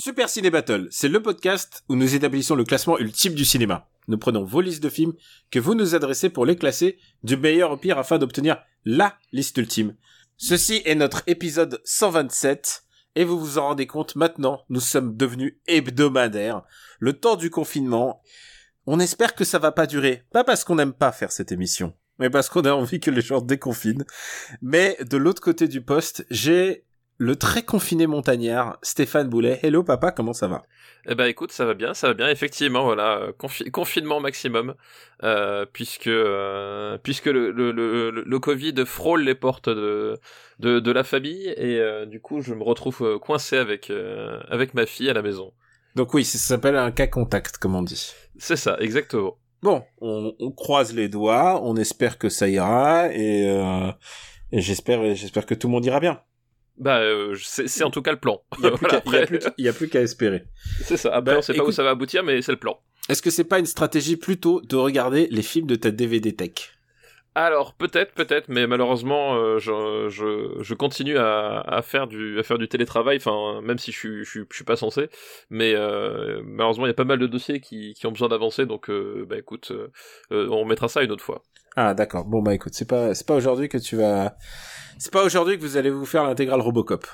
Super Ciné Battle, c'est le podcast où nous établissons le classement ultime du cinéma. Nous prenons vos listes de films que vous nous adressez pour les classer du meilleur au pire afin d'obtenir LA liste ultime. Ceci est notre épisode 127 et vous vous en rendez compte maintenant, nous sommes devenus hebdomadaires. Le temps du confinement, on espère que ça va pas durer. Pas parce qu'on n'aime pas faire cette émission, mais parce qu'on a envie que les gens déconfinent. Mais de l'autre côté du poste, j'ai le très confiné montagnard Stéphane Boulet. Hello papa, comment ça va? Eh ben écoute, ça va bien, ça va bien. Effectivement, voilà, euh, confi- confinement maximum, euh, puisque euh, puisque le, le, le, le Covid frôle les portes de de, de la famille et euh, du coup je me retrouve coincé avec avec ma fille à la maison. Donc oui, ça s'appelle un cas contact, comme on dit. C'est ça, exactement. Bon, on, on croise les doigts, on espère que ça ira et, et j'espère j'espère que tout le monde ira bien. Bah euh, c'est en tout cas le plan. Il y a plus Voilà, qu'à- espérer. c'est ça. Après Bah, on sait pas où ça va aboutir, mais c'est le plan. Est-ce que c'est pas une stratégie plutôt de regarder les films de ta DVD tech? Alors peut-être, peut-être, mais malheureusement, euh, je, je, je continue à, à faire du à faire du télétravail, enfin même si je suis je suis, je suis pas censé, mais euh, malheureusement il y a pas mal de dossiers qui, qui ont besoin d'avancer, donc euh, bah écoute, on mettra ça une autre fois. Ah d'accord. Bon bah écoute, c'est pas c'est pas aujourd'hui que tu vas c'est pas aujourd'hui que vous allez vous faire l'intégrale Robocop.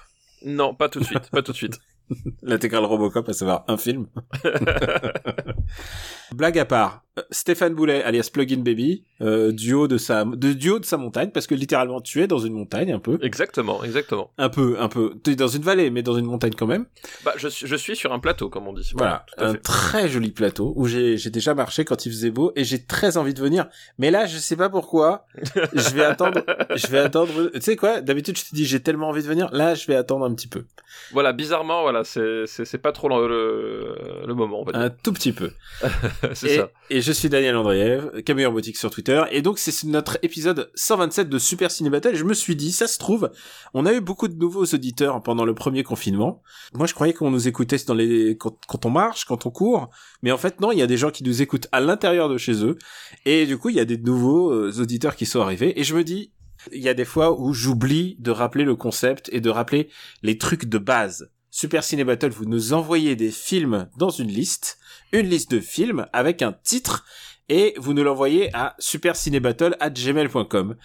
Non, pas tout de suite, pas tout de suite. L'intégrale Robocop, à savoir un film. Blague à part, Stéphane Boulet, alias Plugin Baby, euh, duo de sa, de duo de sa montagne, parce que littéralement tu es dans une montagne un peu, Exactement, exactement. un peu, un peu. Tu es dans une vallée, mais dans une montagne quand même. Bah je suis je suis sur un plateau comme on dit. Voilà, un fait. très joli plateau où j'ai j'ai déjà marché quand il faisait beau et j'ai très envie de venir. Mais là, je sais pas pourquoi. je vais attendre. Je vais attendre. Tu sais quoi D'habitude, je te dis j'ai tellement envie de venir. Là, je vais attendre un petit peu, Voilà, bizarrement, voilà, c'est c'est pas trop le, le, le moment, un tout petit peu. c'est ça. et je suis Daniel Andreev, Camille Boutique sur Twitter. Et donc, c'est notre épisode 127 de Super Ciné Battle. Je me suis dit, ça se trouve, on a eu beaucoup de nouveaux auditeurs pendant le premier confinement. Moi, je croyais qu'on nous écoutait quand on marche, quand on court. Mais en fait, non, il y a des gens qui nous écoutent à l'intérieur de chez eux. Et du coup, il y a des nouveaux euh, auditeurs qui sont arrivés. Et je me dis, il y a des fois où j'oublie de rappeler le concept et de rappeler les trucs de base. Super Ciné Battle, vous nous envoyez des films dans une liste, une liste de films avec un titre, et vous nous l'envoyez à supercinébattle@gmail.com.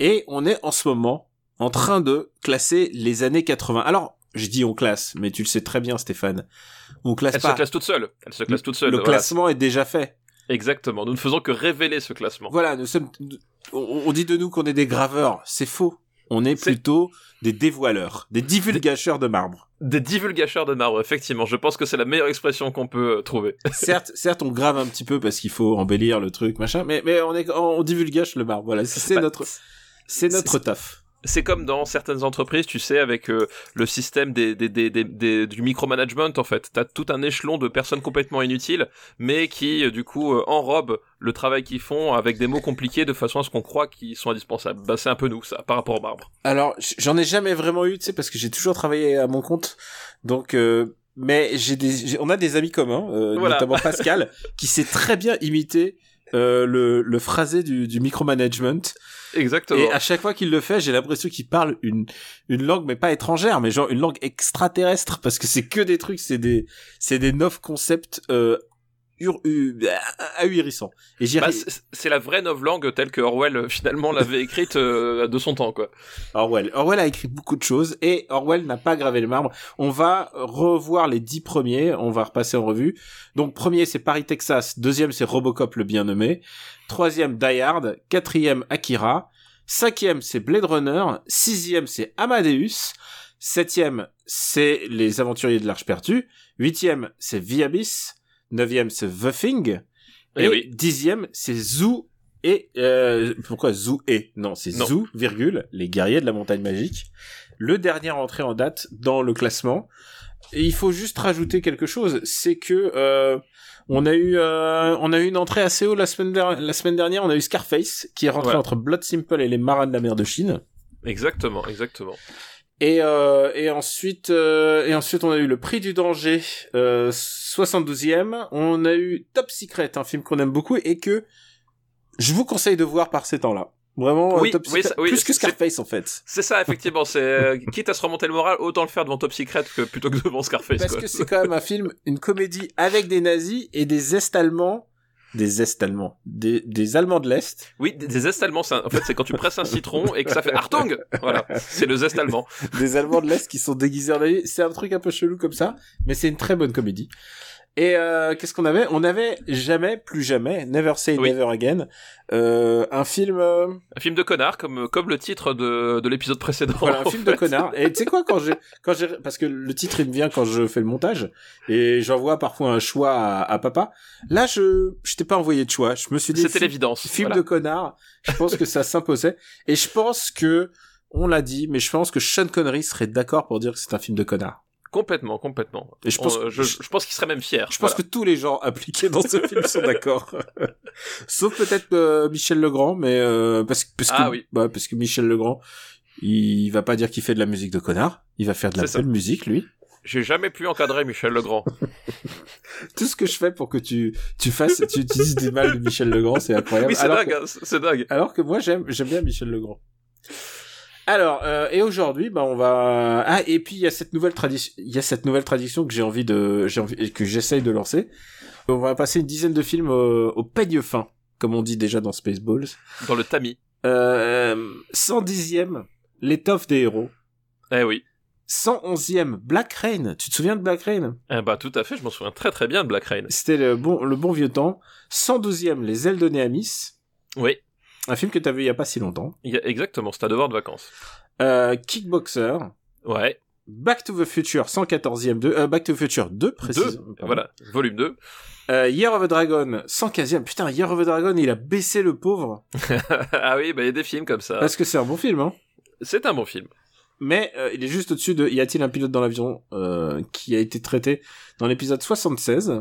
Et on est en ce moment en train de classer les années 80. Alors, je dis on classe, mais tu le sais très bien, Stéphane. On classe Elle pas. se classe toute seule. Elle se classe toute seule. le voilà. classement est déjà fait. Exactement. Nous ne faisons que révéler ce classement. Voilà, nous sommes. On, dit de nous qu'on est des graveurs. C'est faux. On est C'est- plutôt des dévoileurs, des divulgateurs de marbre. Des divulgateurs de marbre, effectivement. Je pense que c'est la meilleure expression qu'on peut euh, trouver. certes, certes, on grave un petit peu parce qu'il faut embellir le truc, machin, mais mais on est on divulgage le marbre. Voilà, c'est c'est Bah, notre c'est notre taf. C'est comme dans certaines entreprises, tu sais, avec euh, le système des, des, des, des, du micromanagement, en fait. T'as tout un échelon de personnes complètement inutiles, mais qui, euh, du coup, euh, enrobent le travail qu'ils font avec des mots compliqués de façon à ce qu'on croit qu'ils sont indispensables. Bah, c'est un peu nous, ça, par rapport au marbre. Alors, j'en ai jamais vraiment eu, tu sais, parce que j'ai toujours travaillé à mon compte. Donc, euh, mais j'ai des, on a des amis communs, euh, Voilà. notamment Pascal, qui sait très bien imiter euh, le, le phrasé du, du micromanagement. Exactement. Et à chaque fois qu'il le fait, j'ai l'impression qu'il parle une une langue, mais pas étrangère, mais genre une langue extraterrestre, parce que c'est que des trucs, c'est des c'est des neuf concepts euh, Et Bah, c'est la vraie novlangue telle que Orwell, euh, finalement, l'avait écrite euh, de son temps, quoi. Orwell. Orwell a écrit beaucoup de choses et Orwell n'a pas gravé le marbre. On va revoir les dix premiers, on va repasser en revue. Donc premier c'est Paris Texas, deuxième c'est Robocop le bien nommé, troisième Die Hard, quatrième Akira, cinquième c'est Blade Runner, sixième c'est Amadeus, septième c'est Les Aventuriers de l'Arche perdue, huitième c'est Abyss, neuvième c'est The Thing, Eh et oui. dixième c'est Zoo et euh, pourquoi Zoo et? Non c'est. Zoo virgule les guerriers de la montagne magique le dernier entré en date dans le classement Et il faut juste rajouter quelque chose, c'est que euh, on a eu euh, on a eu une entrée assez haut la semaine la semaine dernière, on a eu Scarface qui est rentré Ouais. entre Blood Simple et les Marins de la mer de Chine. Exactement, exactement. Et euh, et ensuite euh, et ensuite on a eu le Prix du danger euh, 72e, on a eu Top Secret, un film qu'on aime beaucoup et que je vous conseille de voir par ces temps-là. Vraiment euh, Oui, Top oui, Secret ça- oui, plus que Scarface en fait. C'est ça, effectivement. C'est euh, quitte à se remonter le moral, autant le faire devant Top Secret que plutôt que devant Scarface. Parce quoi. que c'est quand même un film, une comédie avec des nazis et des Est allemands, des Est allemands, des, des Allemands de l'Est. Oui, des, des zestes allemands. c'est un- En fait, c'est quand tu presses un citron et que ça fait Artung. Voilà, c'est le zeste allemand. des Allemands de l'Est qui sont déguisés en nazis. C'est un truc un peu chelou comme ça, mais c'est une très bonne comédie. Et euh, qu'est-ce qu'on avait? On avait jamais, plus jamais, Never Say Oui. Never Again, euh, un film, euh, Un film de connard, comme comme le titre de de l'épisode précédent. voilà, un film de connard. Et tu sais quoi quand j'ai, quand j'ai, parce que le titre il me vient quand je fais le montage et j'envoie parfois un choix à, à papa. Là, je, je t'ai pas envoyé de choix. Je me suis dit, C'était l'évidence. film voilà. de connard. Je pense que ça s'imposait. Et je pense que, on l'a dit, mais je pense que Sean Connery serait d'accord pour dire que c'est un film de connard. Complètement, complètement. Et je pense, On- je, je pense qu'il serait même fier. je pense que tous les gens impliqués dans ce film sont d'accord. Sauf peut-être euh, Michel Legrand, mais euh, parce, que- parce que Ah oui. bah, parce que Michel Legrand, il va pas dire qu'il fait de la musique de connard. Il va faire de la belle musique, lui. j'ai jamais pu encadrer Michel Legrand. Tout ce que je fais pour que tu tu fasses, tu utilises des mal de Michel Legrand, c'est incroyable. oui, c'est Alors dingue, que- hein, c'est c'est dingue. Alors que moi j'aime j'aime bien Michel Legrand. Alors euh, et aujourd'hui bah on va ah et puis il y a cette nouvelle tradition il y a cette nouvelle tradition que j'ai envie de j'ai envie et que j'essaye de lancer. On va passer une dizaine de films au, au peigne fin comme on dit déjà dans Spaceballs. Dans le tamis. Euh, 110e l'étoffe des héros. Eh oui. 111e Black Rain. Tu te souviens de Black Rain? Eh bah tout à fait, je m'en souviens très très bien de Black Rain. C'était le bon le bon vieux temps. 112e Les ailes de Néamis. Oui, Un film que t'as vu il y a pas si longtemps. il y a- exactement, c'est un devoir de vacances. Euh, Kickboxer. Ouais, Back to the Future 114e de euh, Back to the Future 2 deux, précisément. voilà, volume 2. Euh, Year of the Dragon 115e. Putain, Year of the Dragon, il a baissé le pauvre ah oui, bah il y a des films comme ça. parce que c'est un bon film hein. C'est un bon film. Mais euh, il est juste au-dessus de Y a-t-il un pilote dans l'avion euh, qui a été traité dans l'épisode 76.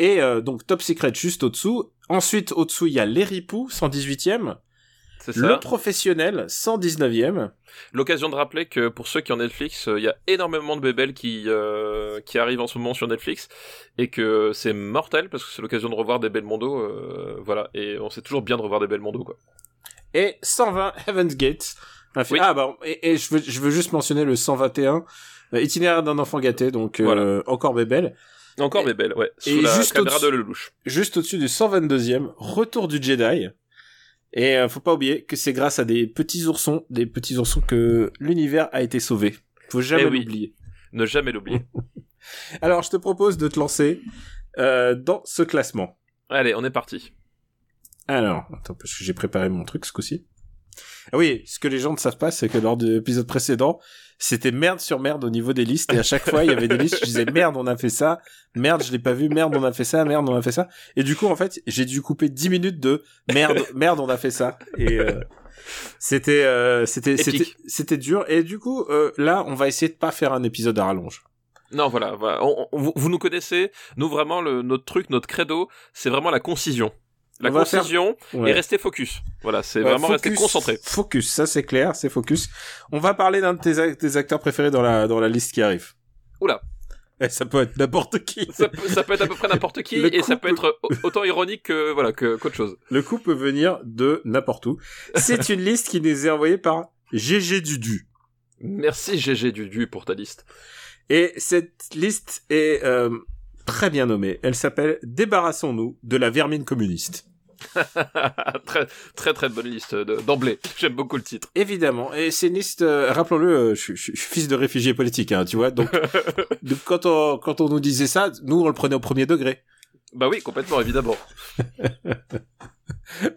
Et euh, donc Top Secret juste au-dessous. Ensuite au-dessous, il y a Les Ripoux 118e, C'est Le ça. Professionnel 119e. L'occasion de rappeler que pour ceux qui ont Netflix, euh, il y a énormément de bébelles qui euh, qui arrivent en ce moment sur Netflix et que c'est mortel parce que c'est l'occasion de revoir des Belmondo. Euh, voilà, et on sait toujours bien de revoir des Belmondo quoi. et 120 Heaven's Gate. Oui. Ah bah et, et je veux je veux juste mentionner le 121 euh, itinéraire d'un enfant gâté donc Voilà. encore bébelle Encore Et- bébelles, ouais. Sous et la juste caméra de au-dessus- Lelouch. juste au-dessus du 122e Retour du Jedi. Et euh, faut pas oublier que c'est grâce à des petits oursons, des petits oursons que l'univers a été sauvé. Faut jamais Eh oui. l'oublier. Ne jamais l'oublier. Alors je te propose de te lancer euh, dans ce classement. Allez, on est parti. Alors, attends, parce que j'ai préparé mon truc ce coup-ci. Ah oui, ce que les gens ne savent pas, c'est que lors de l'épisode précédent, c'était merde sur merde au niveau des listes, et à chaque fois, il y avait des listes, je disais merde, on a fait ça, merde, je l'ai pas vu, merde, on a fait ça, merde, on a fait ça. Et du coup, en fait, j'ai dû couper 10 minutes de merde, merde, on a fait ça. Et euh, c'était, euh, c'était, c'était, dur. Et du coup, euh, là, on va essayer de pas faire un épisode à rallonge. Non, voilà, voilà. On- on- vous, vous nous connaissez. Nous, vraiment, le, notre truc, notre credo, c'est vraiment la concision. La On va faire- concision Ouais. et rester focus. Voilà, c'est Ouais, vraiment rester concentré. Focus, ça c'est clair, c'est focus. On va parler d'un de tes, ac- tes acteurs préférés dans la, dans la liste qui arrive. Oula. Et ça peut être n'importe qui. Ça peut, ça peut être à peu près n'importe qui et ça peut être au- autant ironique que voilà que qu'autre chose. Le coup peut venir de n'importe où. C'est une liste qui nous est envoyée par GG Dudu. Merci GG Dudu pour ta liste. Et cette liste est euh, très bien nommée. Elle s'appelle Débarrassons-nous de la vermine communiste. très très très bonne liste de- d'emblée. J'aime beaucoup le titre. Évidemment. Et c'est une liste, euh, rappelons-le, euh, je, suis- je suis fils de réfugié politique, hein, tu vois. Donc, donc quand, on, quand on nous disait ça, nous on le prenait au premier degré. Bah oui, complètement, évidemment.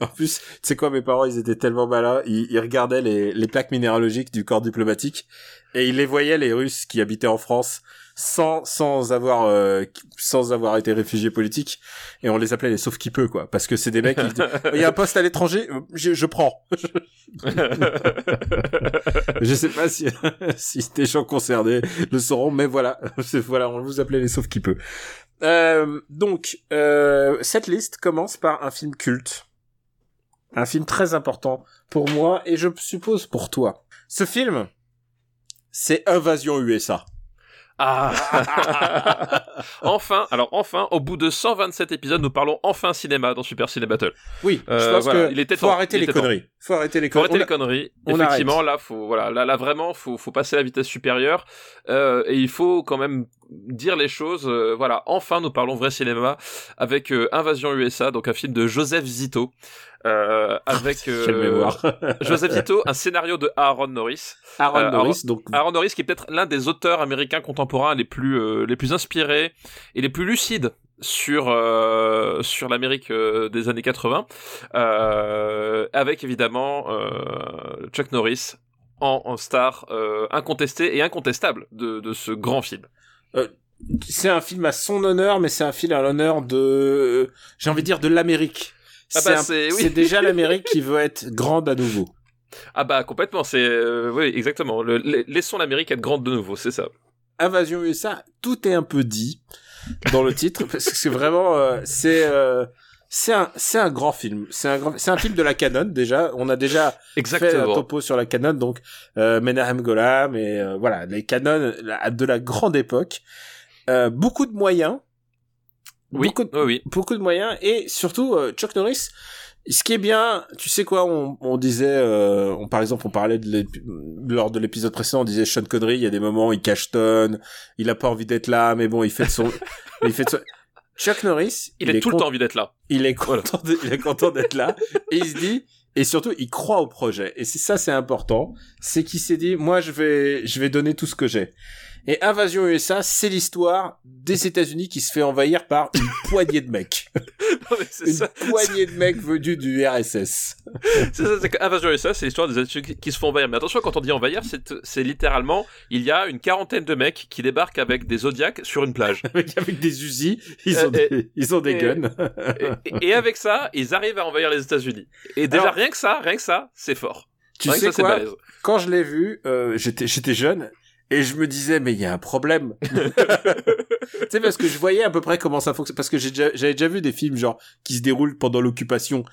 En plus, tu sais quoi, mes parents, ils étaient tellement malins, ils, ils regardaient les, les plaques minéralogiques du corps diplomatique et ils les voyaient, les Russes qui habitaient en France, sans sans avoir euh, sans avoir été réfugié politique. Et on les appelait les sauf qui peut quoi. Parce que c'est des mecs qui il y a un poste à l'étranger je, je prends. Je sais pas si si des gens concernés le sauront mais voilà. Voilà on vous appelait les sauf qui peut. Euh, donc euh, cette liste commence par un film culte. Un film très important pour moi et je suppose pour toi. Ce film c'est Invasion USA ah Enfin, alors enfin, au bout de 127 épisodes, nous parlons enfin cinéma dans Super Ciné Battle. Oui, je euh, pense que il était faut arrêter les conneries. Faut arrêter les conneries. Faut arrêter les conneries. Effectivement, là, faut voilà, là, là vraiment, faut, faut passer à la vitesse supérieure euh, et il faut quand même dire les choses. Euh, voilà, enfin, nous parlons vrai cinéma avec Invasion USA, donc un film de Joseph Zito. Euh, avec euh, Joseph Zito, un scénario de Aaron Norris. Aaron euh, Norris, donc Aaron Norris qui est peut-être l'un des auteurs américains contemporains les plus les plus inspirés et les plus lucides sur sur l'Amérique des années 80, avec évidemment Chuck Norris en, star incontesté et incontestable de, de ce grand film c'est un film à son honneur, mais c'est un film à l'honneur de, j'ai envie de dire, de l'Amérique. Ah bah, c'est déjà l'Amérique qui veut être grande à nouveau. Ah bah complètement, c'est euh, oui exactement. Le, laissons l'Amérique être grande de nouveau, c'est ça. Invasion USA, tout est un peu dit dans le titre parce que c'est vraiment euh, c'est euh, c'est un c'est un grand film. C'est un grand c'est un film de la canon déjà. On a déjà exactement. fait un topo sur la canon donc euh, Menahem Golam et voilà les canons de la grande époque. beaucoup de moyens oui, beaucoup, de, oui. beaucoup de moyens et surtout euh, Chuck Norris. Ce qui est bien, tu sais quoi, on, on disait, euh, on, par exemple, on parlait de lors de l'épisode précédent, on disait Sean Connery, il y a des moments, il cache tonne, il a pas envie d'être là, mais bon, il fait de son, il fait de son... Chuck Norris, il, il est, tout le temps envie d'être là. Il est content, il est content d'être là, et il se dit, et surtout, il croit au projet. Et c'est ça, c'est important, c'est qu'il s'est dit, moi, je vais, je vais donner tout ce que j'ai. Et Invasion USA, c'est l'histoire des États-Unis qui se fait envahir par une poignée de mecs. une poignée de mecs venus du RSS. c'est ça, c'est qu'Invasion USA, c'est l'histoire des États-Unis qui se font envahir. Mais attention, quand on dit envahir, c'est littéralement, il y a une quarantaine de mecs qui débarquent avec des Zodiacs sur une plage. avec, avec des Uzi, ils ont, des, ils ont des guns. et, avec ça, ils arrivent à envahir les États-Unis. Et déjà, rien que ça, rien que ça, c'est fort. Tu sais quoi? Quand je l'ai vu, euh, j'étais j'étais jeune et je me disais mais il y a un problème tu sais parce que je voyais à peu près comment ça fonctionne parce que j'avais déjà vu des films genre qui se déroulent pendant l'occupation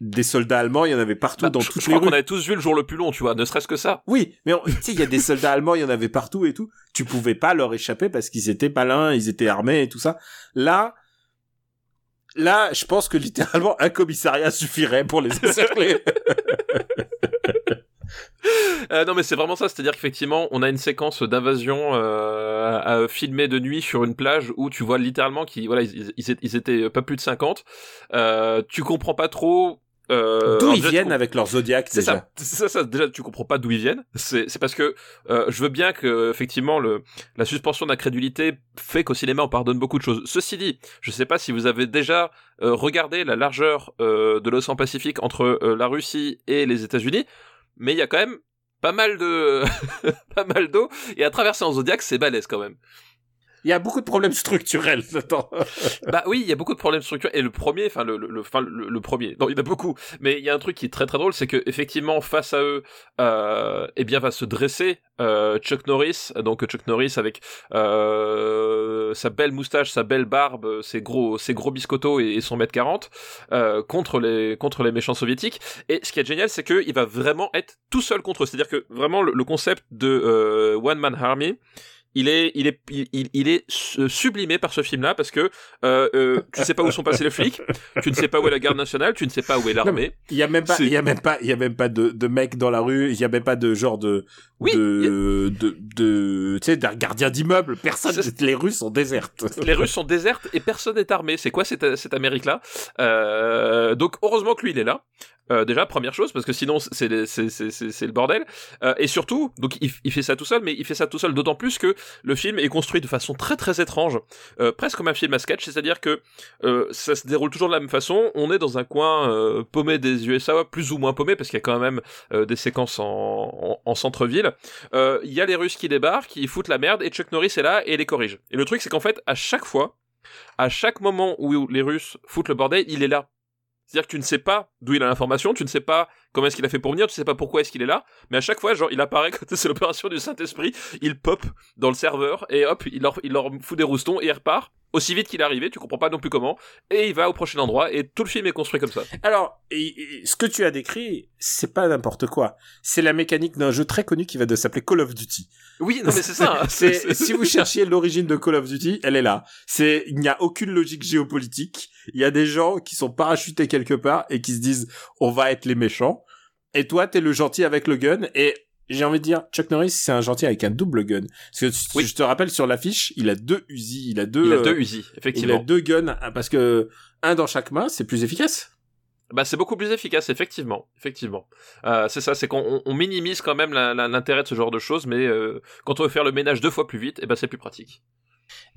des soldats allemands, il y en avait partout bah, dans toutes je les crois qu'on avait tous vu le jour le plus long, tu vois, ne serait-ce que ça. Oui, mais tu sais, il y a des soldats allemands, il y en avait partout et tout. Tu pouvais pas leur échapper parce qu'ils étaient malins, ils étaient armés et tout ça. Là, là, je pense que littéralement un commissariat suffirait pour les encercler. Euh, non mais c'est vraiment ça, c'est-à-dire qu'effectivement on a une séquence d'invasion euh, à, filmer de nuit sur une plage où tu vois littéralement qu'ils voilà ils, ils, étaient pas plus de 50. Euh, tu comprends pas trop euh, d'où ils viennent avec leur zodiaque c'est ça, ça, ça déjà tu comprends pas d'où ils viennent c'est c'est parce que euh, je veux bien que effectivement le la suspension d'incrédulité fait qu'au cinéma on pardonne beaucoup de choses ceci dit je sais pas si vous avez déjà euh, regardé la largeur euh, de l'océan Pacifique entre la Russie et les États-Unis mais il y a quand même pas mal de pas mal d'eau. Et à traverser en zodiaque c'est balèze quand même il y a beaucoup de problèmes structurels dedans. bah oui, il y a beaucoup de problèmes structurels. Et le premier, enfin le, le, le, premier, non, il y en a beaucoup. Mais il y a un truc qui est très très drôle, c'est que effectivement face à eux, euh, eh bien va se dresser euh, Chuck Norris, donc Chuck Norris avec euh, sa belle moustache, sa belle barbe, ses gros ses gros biscottos et, son mètre 40 euh, contre les contre les méchants soviétiques. Et ce qui est génial, c'est qu'il va vraiment être tout seul contre eux. C'est-à-dire que vraiment le, concept de One Man Army il est, il est, il, il est sublimé par ce film-là parce que euh, euh, tu ne sais pas où sont passés les flics, tu ne sais pas où est la garde nationale, tu ne sais pas où est l'armée. Il y a même pas, il y a même pas, il y a même pas de, de mecs dans la rue, il y a même pas de genre de, oui, de, de, de, tu sais, d'un gardien d'immeuble. Personne, les rues sont désertes. Les rues sont désertes et personne n'est armé. C'est quoi cette, cette Amérique-là? Euh, Donc heureusement que lui il est là. Euh, déjà première chose parce que sinon c'est le bordel. Euh, et surtout donc il, il, fait ça tout seul mais il fait ça tout seul d'autant plus que le film est construit de façon très très étrange. Euh, presque comme un film à sketch c'est-à-dire que euh, ça se déroule toujours de la même façon. On est dans un coin euh, paumé des USA plus ou moins paumé parce qu'il y a quand même des séquences en, en, en centre-ville. Il y a les Russes qui débarquent qui foutent la merde et Chuck Norris est là et les corrige. Et le truc c'est qu'en fait à chaque fois à chaque moment où les Russes foutent le bordel il est là c'est-à-dire que tu ne sais pas d'où il a l'information, tu ne sais pas comment est-ce qu'il a fait pour venir, tu sais pas pourquoi est-ce qu'il est là, mais à chaque fois, genre, il apparaît quand c'est l'opération du Saint-Esprit, il pop dans le serveur, et hop, il leur, il leur fout des roustons, et il repart, aussi vite qu'il est arrivé, tu comprends pas non plus comment, et il va au prochain endroit, et tout le film est construit comme ça. Alors, ce que tu as décrit, c'est pas n'importe quoi. C'est la mécanique d'un jeu très connu qui va de s'appeler Call of Duty. Oui, non mais c'est ça. Hein. c'est, si vous cherchiez l'origine de Call of Duty, elle est là. C'est, il n'y a aucune logique géopolitique. Il y a des gens qui sont parachutés quelque part et qui se disent, on va être les méchants. Et toi, t'es le gentil avec le gun. Et j'ai envie de dire, Chuck Norris, c'est un gentil avec un double gun. Parce que je te rappelle sur l'affiche, il a deux Uzi, il a deux. Il a deux Uzi, effectivement. Il a deux guns parce que un dans chaque main, c'est plus efficace. Bah c'est beaucoup plus efficace, effectivement, effectivement. Euh, c'est ça, c'est qu'on on minimise quand même l'intérêt de ce genre de choses, mais euh, quand on veut faire le ménage deux fois plus vite, et eh ben c'est plus pratique.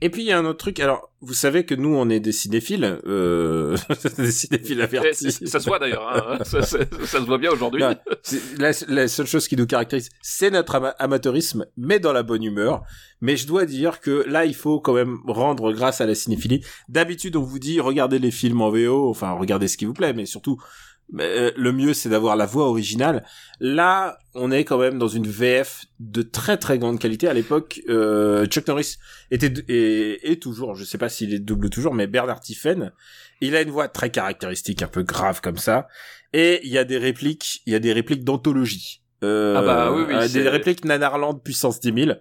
Et puis il y a un autre truc. Alors, vous savez que nous, on est des cinéphiles, euh... des cinéphiles avertis. Ça se voit d'ailleurs. Hein. ça, ça, se voit bien aujourd'hui. La, la, seule chose qui nous caractérise, c'est notre amateurisme, mais dans la bonne humeur. Mais je dois dire que là, il faut quand même rendre grâce à la cinéphilie. D'habitude, on vous dit regardez les films en VO, enfin regardez ce qui vous plaît, mais surtout euh, le mieux c'est d'avoir la voix originale. Là, on est quand même dans une VF de très très grande qualité. À l'époque, euh, Chuck Norris était et, et toujours, je sais pas s'il est double toujours, mais Bernard Tiffen, il a une voix très caractéristique, un peu grave comme ça. Et il y a des répliques, il y a des répliques d'anthologie. Euh, ah bah oui, oui, des répliques Nanarland puissance 10 000.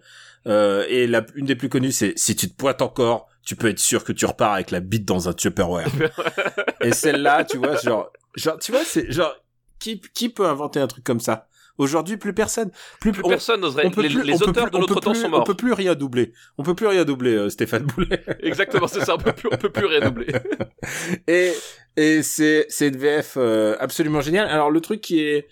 Euh, et la, une des plus connues, c'est si tu te pointes encore, tu peux être sûr que tu repars avec la bite dans un Tupperware. et celle-là, tu vois, genre, genre, tu vois, c'est genre, qui, qui peut inventer un truc comme ça? Aujourd'hui, plus personne. Plus, personne n'oserait. Les, les auteurs de notre temps sont morts. On peut plus rien doubler. On peut plus rien doubler, euh, Stéphane Boulet. Exactement, c'est ça. On peut plus, on peut plus rien doubler. et et c'est c'est une VF euh, absolument géniale. Alors le truc qui est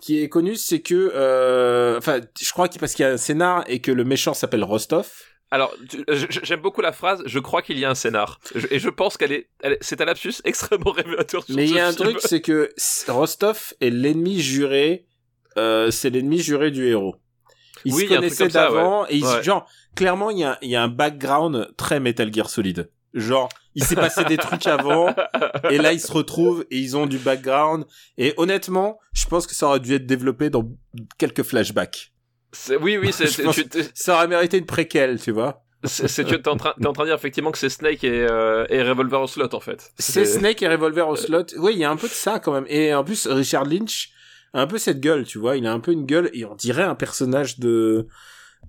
qui est connu, c'est que, euh, enfin, je crois qu'il parce qu'il y a un scénar et que le méchant s'appelle Rostov. Alors, j'aime beaucoup la phrase. Je crois qu'il y a un scénar, et je pense qu'elle est, c'est un lapsus extrêmement révélateur. Mais il y a un truc, c'est que Rostov est l'ennemi juré. Euh, c'est l'ennemi juré du héros. Ils se connaissaient d'avant et ils, genre clairement il y a, y a un background très Metal Gear Solid. Genre, il s'est passé des trucs avant, et là ils se retrouvent et ils ont du background. Et honnêtement, je pense que ça aurait dû être développé dans quelques flashbacks. Oui, oui, c'est, ça aurait mérité une préquelle, tu vois. C'est tu es en train en train de dire effectivement que c'est Snake et, euh, et Revolver au slot en fait. C'est Snake et Revolver au slot. Oui, il y a un peu de ça quand même. Et en plus Richard Lynch a un peu cette gueule, tu vois, il a un peu une gueule et on dirait un personnage de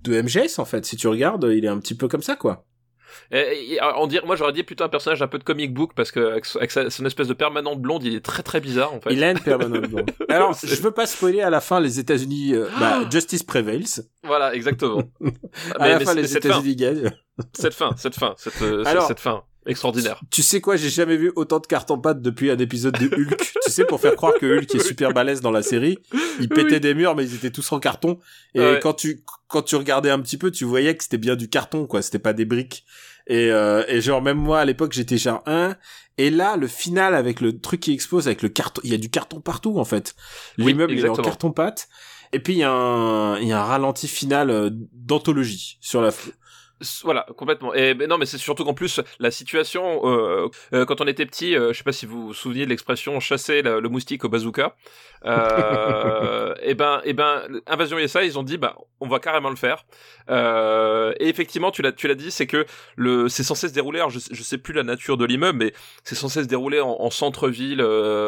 de MGS en fait. Si tu regardes, il est un petit peu comme ça quoi. Et, on dirait, moi j'aurais dit plutôt un personnage un peu de comic book parce que avec, son espèce de permanente blonde, il est très très bizarre en fait. Il a une permanente blonde. Alors, je veux pas spoiler à la fin les États-Unis. Euh, bah, Justice prevails. Voilà, exactement. à la fin, les États-Unis gagnent. Cette fin, cette fin, cette, euh, cette fin. Extraordinaire. Tu sais quoi, j'ai jamais vu autant de cartes en pâte depuis un épisode de Hulk. tu sais, pour faire croire que Hulk est super balèze dans la série, il pétait des murs, mais ils étaient tous en carton. Et quand tu quand tu regardais un petit peu, tu voyais que c'était bien du carton, quoi. C'était pas des briques. Et, euh, et genre même moi à l'époque j'étais genre 1 et là le final avec le truc qui explose avec le carton il y a du carton partout en fait l'immeuble il est en carton pâte et puis il y a un il y a un ralenti final euh, d'anthologie sur la voilà, complètement. Et mais non, mais c'est surtout qu'en plus la situation, euh, euh, quand on était petit, euh, je sais pas si vous vous souvenez de l'expression chasser le, moustique au bazooka. Euh, et ben, et ben, Invasion USA, ils ont dit bah on va carrément le faire. Et effectivement, tu l'as, tu l'as dit, c'est que le, c'est censé se dérouler. Alors je, je sais plus la nature de l'immeuble, mais c'est censé se dérouler en, en centre-ville,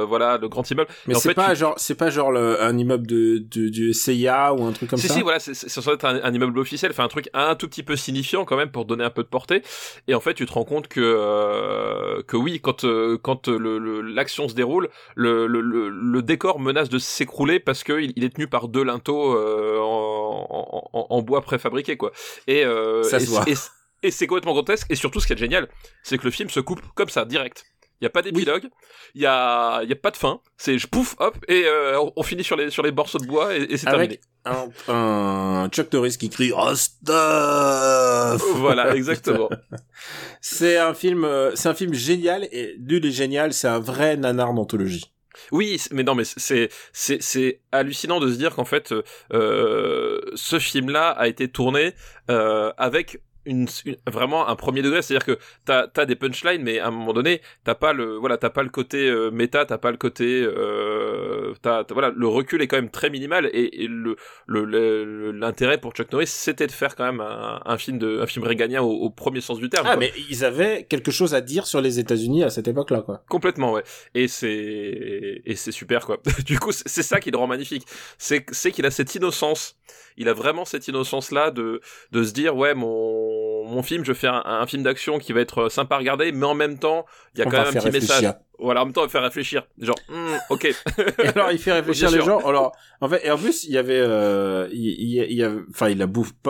voilà, le grand immeuble. Mais c'est pas genre, c'est pas genre le, un immeuble de, de, du CIA ou un truc comme ça. Si si, voilà, c'est censé être un, un, immeuble officiel, enfin un truc un tout petit peu signifiant quand même pour donner un peu de portée. Et en fait, tu te rends compte que euh, que oui, quand euh, quand le, l'action se déroule, le, décor menace de s'écrouler parce que il, est tenu par deux linteaux euh, en, en, en, bois préfabriqué quoi. Et ça et, et, et c'est complètement grotesque. Et surtout, ce qui est génial, c'est que le film se coupe comme ça, direct. Il y a pas d'épilogue, il y a y a pas de fin, c'est je pouf hop et euh, on, on finit sur les sur les morceaux de bois et, et c'est terminé. Avec un, un Chuck Norris qui crie Rostov. Voilà, exactement. C'est un film, euh, c'est un film génial et nul et génial. C'est un vrai nanar d'anthologie. Oui, mais non, mais c'est c'est c'est hallucinant de se dire qu'en fait, euh, ce film-là a été tourné euh, avec une, une- vraiment un premier degré, c'est-à-dire que t'as t'as des punchlines, mais à un moment donné, t'as pas le voilà, t'as pas le côté euh, méta, t'as pas le côté euh, t'as t'as- voilà, le recul est quand même très minimal et, et le le- le- l'intérêt pour Chuck Norris, c'était de faire quand même un, un film de un film réganien au, au premier sens du terme. Ah, quoi. mais ils avaient quelque chose à dire sur les États-Unis à cette époque-là, quoi. Complètement, ouais. Et c'est et c'est super quoi. du coup, c'est c'est ça qui le rend magnifique. C'est c'est qu'il a cette innocence. Il a vraiment cette innocence là de de se dire ouais mon mon film, je fais un, un film d'action qui va être sympa à regarder, mais en même temps, il y a On quand même un petit réfléchir. message. Voilà, en même temps, il va faire réfléchir. Genre, hmm, ok. Et alors il fait réfléchir les gens. Alors en fait, et en plus il y avait, euh, il, il, il y avait, enfin il a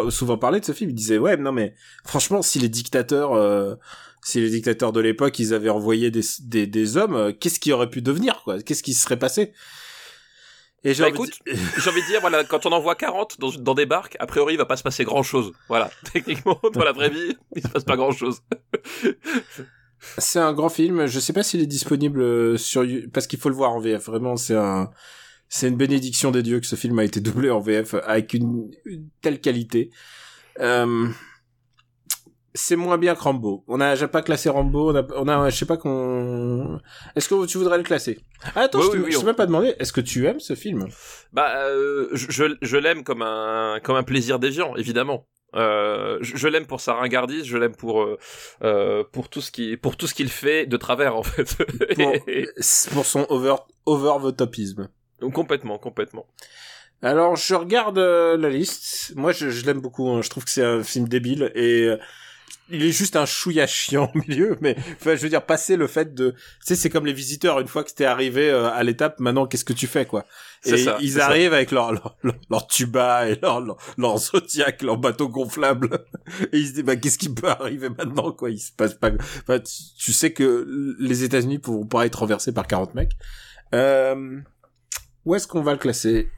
souvent parlé de ce film. Il disait ouais, non mais franchement, si les dictateurs, euh, si les dictateurs de l'époque, ils avaient envoyé des des, des hommes, euh, qu'est-ce qui aurait pu devenir quoi? Qu'est-ce qui se serait passé? Et j'ai Bah, envie de j'ai envie de dire, voilà, quand on envoie 40 dans, dans des barques, a priori, il va pas se passer grand chose. Voilà. Techniquement, dans la vraie vie, il se passe pas grand chose. C'est un grand film. Je sais pas s'il est disponible euh, sur parce qu'il faut le voir en VF. Vraiment, c'est un c'est une bénédiction des dieux que ce film a été doublé en VF avec une, une telle qualité. Euh, c'est moins bien que Rambo. On a j'ai pas classé Rambo. On a, on a je sais pas qu'on. Est-ce que tu voudrais le classer? Ah, Attends, Oui, je, te- oui, oui, t'ai même pas demandé. Est-ce que tu aimes ce film? Bah, euh, je, je, l'aime comme un, comme un plaisir déviant, évidemment. Euh, je, je l'aime pour sa ringardise, je l'aime pour, euh, euh, pour tout ce qui, pour tout ce qu'il fait de travers, en fait. Pour- Pour son over over the topisme. complètement, complètement. Alors, je regarde euh, la liste. Moi, je, je l'aime beaucoup. hein. Je trouve que c'est un film débile et euh, il est juste un chouïa chiant au milieu. Mais enfin, je veux dire, passer le fait de, tu sais, c'est comme les visiteurs. Une fois que t'es arrivé euh, à l'étape, maintenant, qu'est-ce que tu fais, quoi? Et ça, ils ça. arrivent avec leur leur, leur, tuba et leur leur, leur Zodiac, leur bateau gonflable. Et ils se disent, bah, qu'est-ce qui peut arriver maintenant, quoi? Il se passe pas. Enfin, tu, tu sais que les États-Unis pourront pas être renversés par 40 mecs. Euh, où est-ce qu'on va le classer?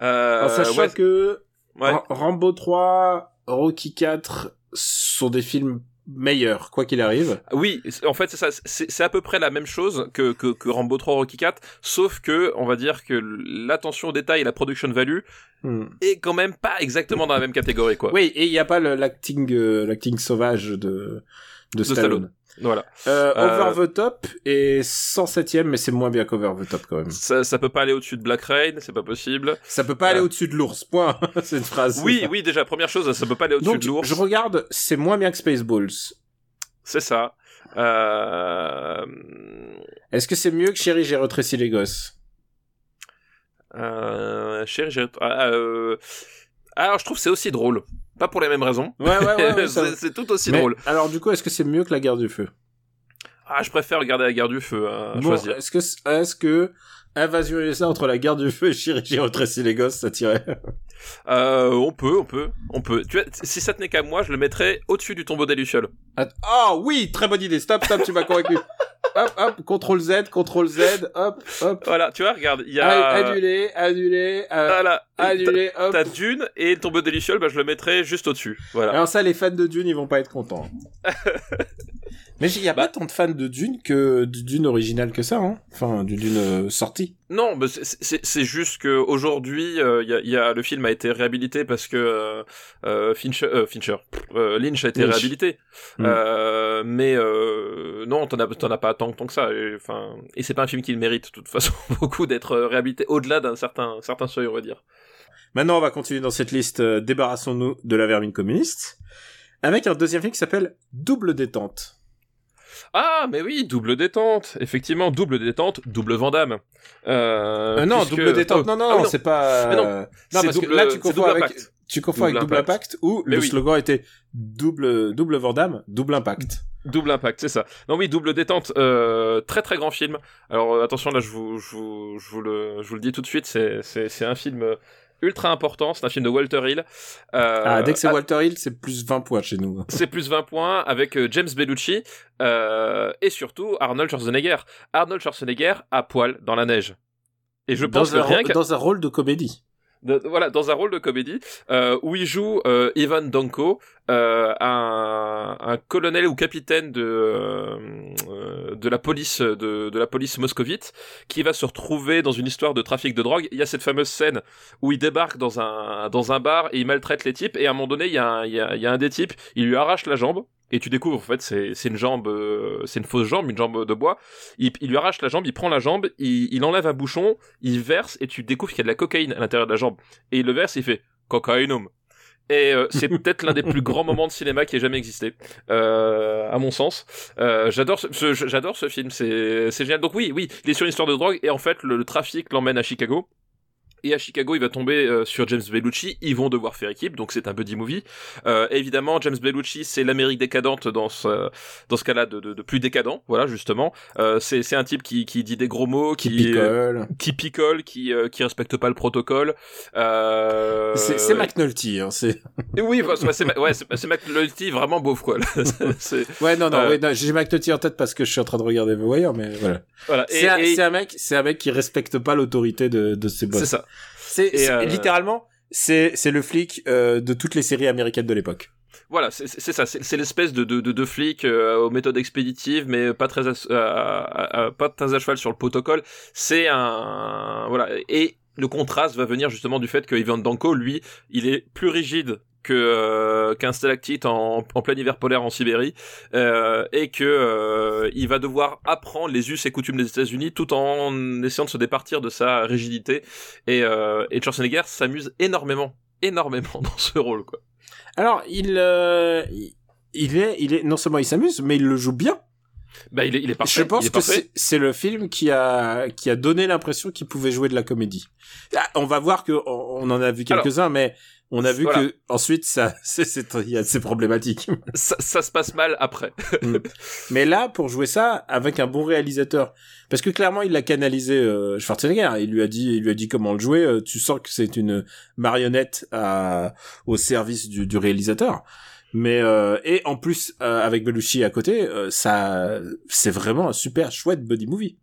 Euh, en sachant ouais, que ouais. Rambo 3, Rocky 4 sont des films meilleurs, quoi qu'il arrive. Oui, en fait, c'est ça. C'est c'est à peu près la même chose que, que, que Rambo 3, Rocky 4, sauf que, on va dire que l'attention au détail et la production value Hmm. est quand même pas exactement dans la même catégorie, quoi. Oui, et il n'y a pas le- l'acting euh, l'acting sauvage de, de, Stallone. Stallone. Voilà. Euh, Euh, Over the Top est 107ème, mais c'est moins bien qu'Over the Top quand même. Ça, ça peut pas aller au-dessus de Black Rain, c'est pas possible. Ça peut pas aller Euh. au-dessus de l'ours, point. c'est une phrase. Oui, oui, déjà, première chose, ça peut pas aller au-dessus de l'ours. je regarde, c'est moins bien que Spaceballs. C'est ça. Est-ce que c'est mieux que Chérie, j'ai retréci les gosses? Chérie, j'ai... ah. Alors, je trouve que c'est aussi drôle. Pas pour les mêmes raisons. Ouais, ouais, ouais. ça- c'est tout aussi Mais, drôle. Alors, du coup, est-ce que c'est mieux que La Guerre du Feu? Ah, je préfère regarder la guerre du feu à Bon, choisir. Est-ce que, est-ce que Invasion USA entre la guerre du feu et Chérie, j'ai retréci les gosses, ça tirait Euh, on peut, on peut, on peut. Tu vois, si ça tenait qu'à moi, je le mettrais au-dessus du tombeau des Lucioles. Ah oh, oui, très bonne idée. Stop, stop, tu m'as convaincu. hop, hop, contrôle Z, contrôle Z, hop, hop. Voilà, tu vois, regarde, il y a... A- Annulé, annulé, euh, Voilà. annulé, hop. T'as Dune et le tombeau des Lucioles, bah, je le mettrais juste au-dessus. Voilà. Alors ça, les fans de Dune, ils vont pas être contents. Mais il y a Bah. pas tant de fans de Dune que du Dune original que ça, hein. Enfin, du Dune euh, sorti. Non, c'est- juste que aujourd'hui, euh, il y, a, il y a le film a été réhabilité parce que euh, Fincher, Fincher, Lynch a été Lynch. réhabilité. Mm. Euh, mais non, t'en as, as pas tant, tant que ça. Et, Enfin, et c'est pas un film qui le mérite de toute façon beaucoup d'être réhabilité au-delà d'un certain, certain seuil, on va dire. Maintenant, on va continuer dans cette liste. Débarrassons-nous de la vermine communiste. Avec un deuxième film qui s'appelle Double détente. Ah, mais oui, double détente. Effectivement, double détente, double Vandame. Euh, Euh, non, puisque- double détente. non, non, ah non, c'est pas. Mais non, euh, c'est parce que là, tu confonds avec. impact. Tu confonds Double avec double impact. impact où Mais le oui. slogan était double double Vandame, double impact. Double impact, c'est ça. Non oui, double détente, euh, très très grand film. Alors euh, attention là, je vous, je vous, je vous le, je vous le dis tout de suite, c'est, c'est, c'est un film ultra important. C'est un film de Walter Hill. Euh, ah, dès que c'est Walter Hill, c'est plus 20 points chez nous. C'est plus 20 points avec euh, James Bellucci euh, et surtout Arnold Schwarzenegger. Arnold Schwarzenegger à poil dans la neige. Et je pense que rien que... dans un rôle de comédie voilà, dans un rôle de comédie euh, où il joue euh, Ivan Danko, euh, un, un, colonel ou capitaine de euh, de la police de, de la police moscovite, qui va se retrouver dans une histoire de trafic de drogue. Il y a cette fameuse scène où il débarque dans un dans un bar et il maltraite les types et à un moment donné il y a un, il y a un des types, il lui arrache la jambe et tu découvres en fait c'est c'est une jambe euh, c'est une fausse jambe une jambe de bois il, il, lui arrache la jambe il prend la jambe il, il enlève un bouchon il verse et tu découvres qu'il y a de la cocaïne à l'intérieur de la jambe et il le verse il fait cocainum et euh, c'est peut-être l'un des plus grands moments de cinéma qui ait jamais existé, euh, à mon sens. Euh, j'adore ce, j'adore ce film, c'est, c'est génial. Donc oui, oui, il est sur une histoire de drogue et en fait le trafic l'emmène à Chicago et à Chicago, il va tomber euh, sur James Bellucci. Ils vont devoir faire équipe, donc c'est un buddy movie. Euh, évidemment, James Bellucci, c'est l'Amérique décadente dans ce dans ce cas-là de, de, de, plus décadent. Voilà, justement. Euh, c'est c'est un type qui qui dit des gros mots, qui qui picole, qui picole, qui euh, qui respecte pas le protocole. Euh, c'est McNulty, hein, c'est. oui, c'est ouais, c'est McNulty vraiment beauf quoi. ouais, non, non, ouais, j'ai McNulty en tête parce que je suis en train de regarder The Wire, mais voilà. Voilà. C'est un, un, mec, c'est un mec qui respecte pas l'autorité de de ses boss. C'est ça. C'est euh, littéralement c'est c'est le flic euh, de toutes les séries américaines de l'époque. Voilà, c'est ça, c'est l'espèce de, de, de, de, flic euh, aux méthodes expéditives, mais pas très à, pas très à cheval sur le protocole. C'est un voilà et le contraste va venir justement du fait que Ivan Danko, lui, il est plus rigide euh, qu'un stalactite en, plein hiver polaire en Sibérie euh, et que euh, il va devoir apprendre les us et coutumes des États-Unis tout en essayant de se départir de sa rigidité et euh, et Schwarzenegger s'amuse énormément énormément dans ce rôle quoi. Alors il il est il est non seulement il s'amuse mais il le joue bien. Bah, il est, il est parfait. Je pense que c'est le film qui a qui a donné l'impression qu'il pouvait jouer de la comédie. Ah, on va voir que on, en a vu quelques-uns, mais on a vu que ensuite ça c'est c'est problématique. Ça, ça, se passe mal après. Mm. Mais là pour jouer ça avec un bon réalisateur parce que clairement il l'a canalisé euh, Schwarzenegger, il lui a dit il lui a dit comment le jouer, euh, tu sens que c'est une marionnette à, au service du, du réalisateur. Mais euh, et en plus euh, avec Belushi à côté, ça c'est vraiment un super chouette buddy movie.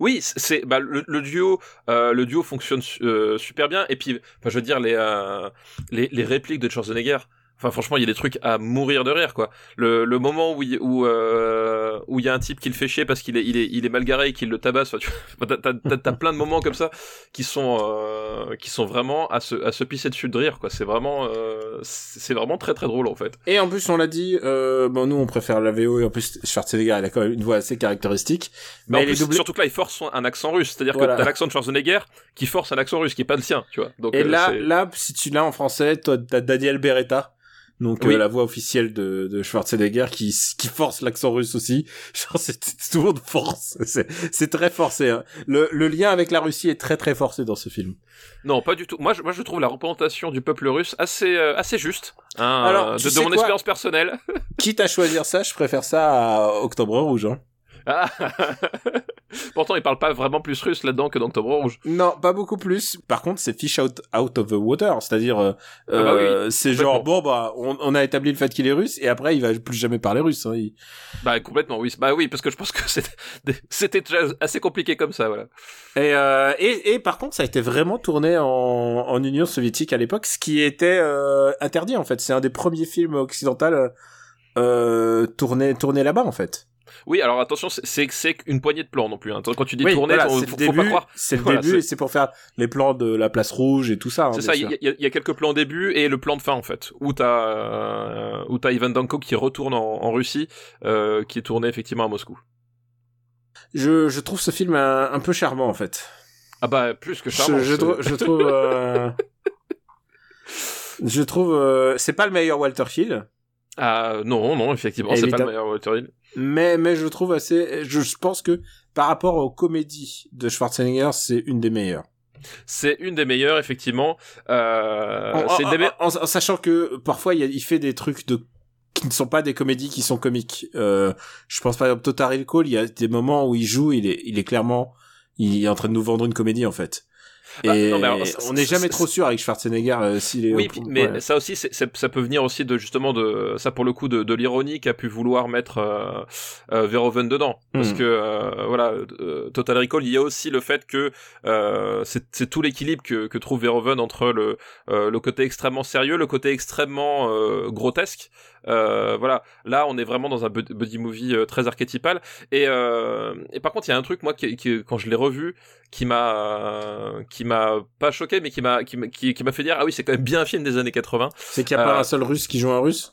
Oui, c'est bah, le, le, duo, euh, le duo fonctionne euh, super bien. Et puis, enfin, je veux dire les euh, les, les répliques de Schwarzenegger Enfin, franchement, il y a des trucs à mourir de rire, quoi. Le, le moment où il, où euh, où y a un type qui le fait chier parce qu'il est il est il est mal garé et qu'il le tabasse. Enfin, tu t'as, t'as, plein de moments comme ça qui sont euh, qui sont vraiment à se à se pisser dessus de rire, quoi. C'est vraiment euh, c'est vraiment très très drôle en fait. Et en plus, on l'a dit, euh, bon, nous on préfère la VO et en plus Schwarzenegger, il a quand même une voix assez caractéristique. Mais, mais surtout que là, il force un accent russe, c'est-à-dire que t'as l'accent de Schwarzenegger qui force un accent russe qui est pas le sien, tu vois. Donc, et là, là, si tu l'as en français, toi, t'as Daniel Beretta donc euh, la voix officielle de, de Schwarzenegger qui qui force l'accent russe aussi. Genre c'est toujours de force. C'est très forcé. Hein. Le, le lien avec la Russie est très très forcé dans ce film. Non, pas du tout. Moi je, moi je trouve la représentation du peuple russe assez euh, assez juste. Hein, Alors de, de mon expérience personnelle. Quitte à choisir ça, je préfère ça à Octobre Rouge. Hein. Ah. Pourtant, il parle pas vraiment plus russe là-dedans que dans Octobre Rouge. Non, pas beaucoup plus. Par contre, c'est fish out, out of the water, c'est-à-dire, euh, ah bah euh c'est genre bon bah, on, on, a établi le fait qu'il est russe et après il va plus jamais parler russe. Hein, Bah complètement, oui. Bah oui, parce que je pense que c'était déjà assez compliqué comme ça, voilà. Et, euh, et, et par contre, ça a été vraiment tourné en, en Union soviétique à l'époque, ce qui était euh, interdit en fait. C'est un des premiers films occidentaux euh, tourné tourné là-bas en fait. Oui, alors attention, c'est c'est une poignée de plans non plus. Hein. Quand tu dis tourner, pas croire. C'est le début et c'est pour faire les plans de la place rouge et tout ça. Hein, c'est ça. Il y, y, a quelques plans début et le plan de fin en fait, où t'as euh, où Ivan Danko qui retourne en, en Russie, euh, qui est tourné effectivement à Moscou. Je, je trouve ce film un, peu charmant en fait. Ah bah plus que charmant. Je, je, je trouve. Euh... je trouve. Euh, c'est pas le meilleur Walter Hill. Ah non non effectivement c'est pas le meilleur Walter Hill mais mais je trouve assez je pense que par rapport aux comédies de Schwarzenegger c'est une des meilleures. C'est une des meilleures effectivement. Euh, en, en, sachant que parfois il, il, fait des trucs de qui ne sont pas des comédies qui sont comiques. Euh, je pense par exemple Total Recall il y a des moments où il joue il est il est clairement il est en train de nous vendre une comédie en fait Bah, et non, mais alors, ça- on n'est jamais trop sûr avec Schwarzenegger euh, s'il est. Oui, au- mais ouais. ça aussi, ça peut venir aussi de justement de ça pour le coup de, de l'ironie qu'a pu vouloir mettre euh, euh, Verhoeven dedans, parce Hmm. que euh, voilà, euh, Total Recall, il y a aussi le fait que euh, c'est c'est tout l'équilibre que, que trouve Verhoeven entre le euh, le côté extrêmement sérieux, le côté extrêmement euh, grotesque. Euh, voilà, là on est vraiment dans un bud- buddy movie euh, très archétypal. Et, euh, et par contre, il y a un truc moi qui, qui- quand je l'ai revu, qui m'a qui m'a pas choqué, mais qui m'a qui, m'a- qui, qui m'a fait dire ah oui c'est quand même bien un film des années 80. C'est qu'il n'y a pas euh, un seul russe qui joue un russe?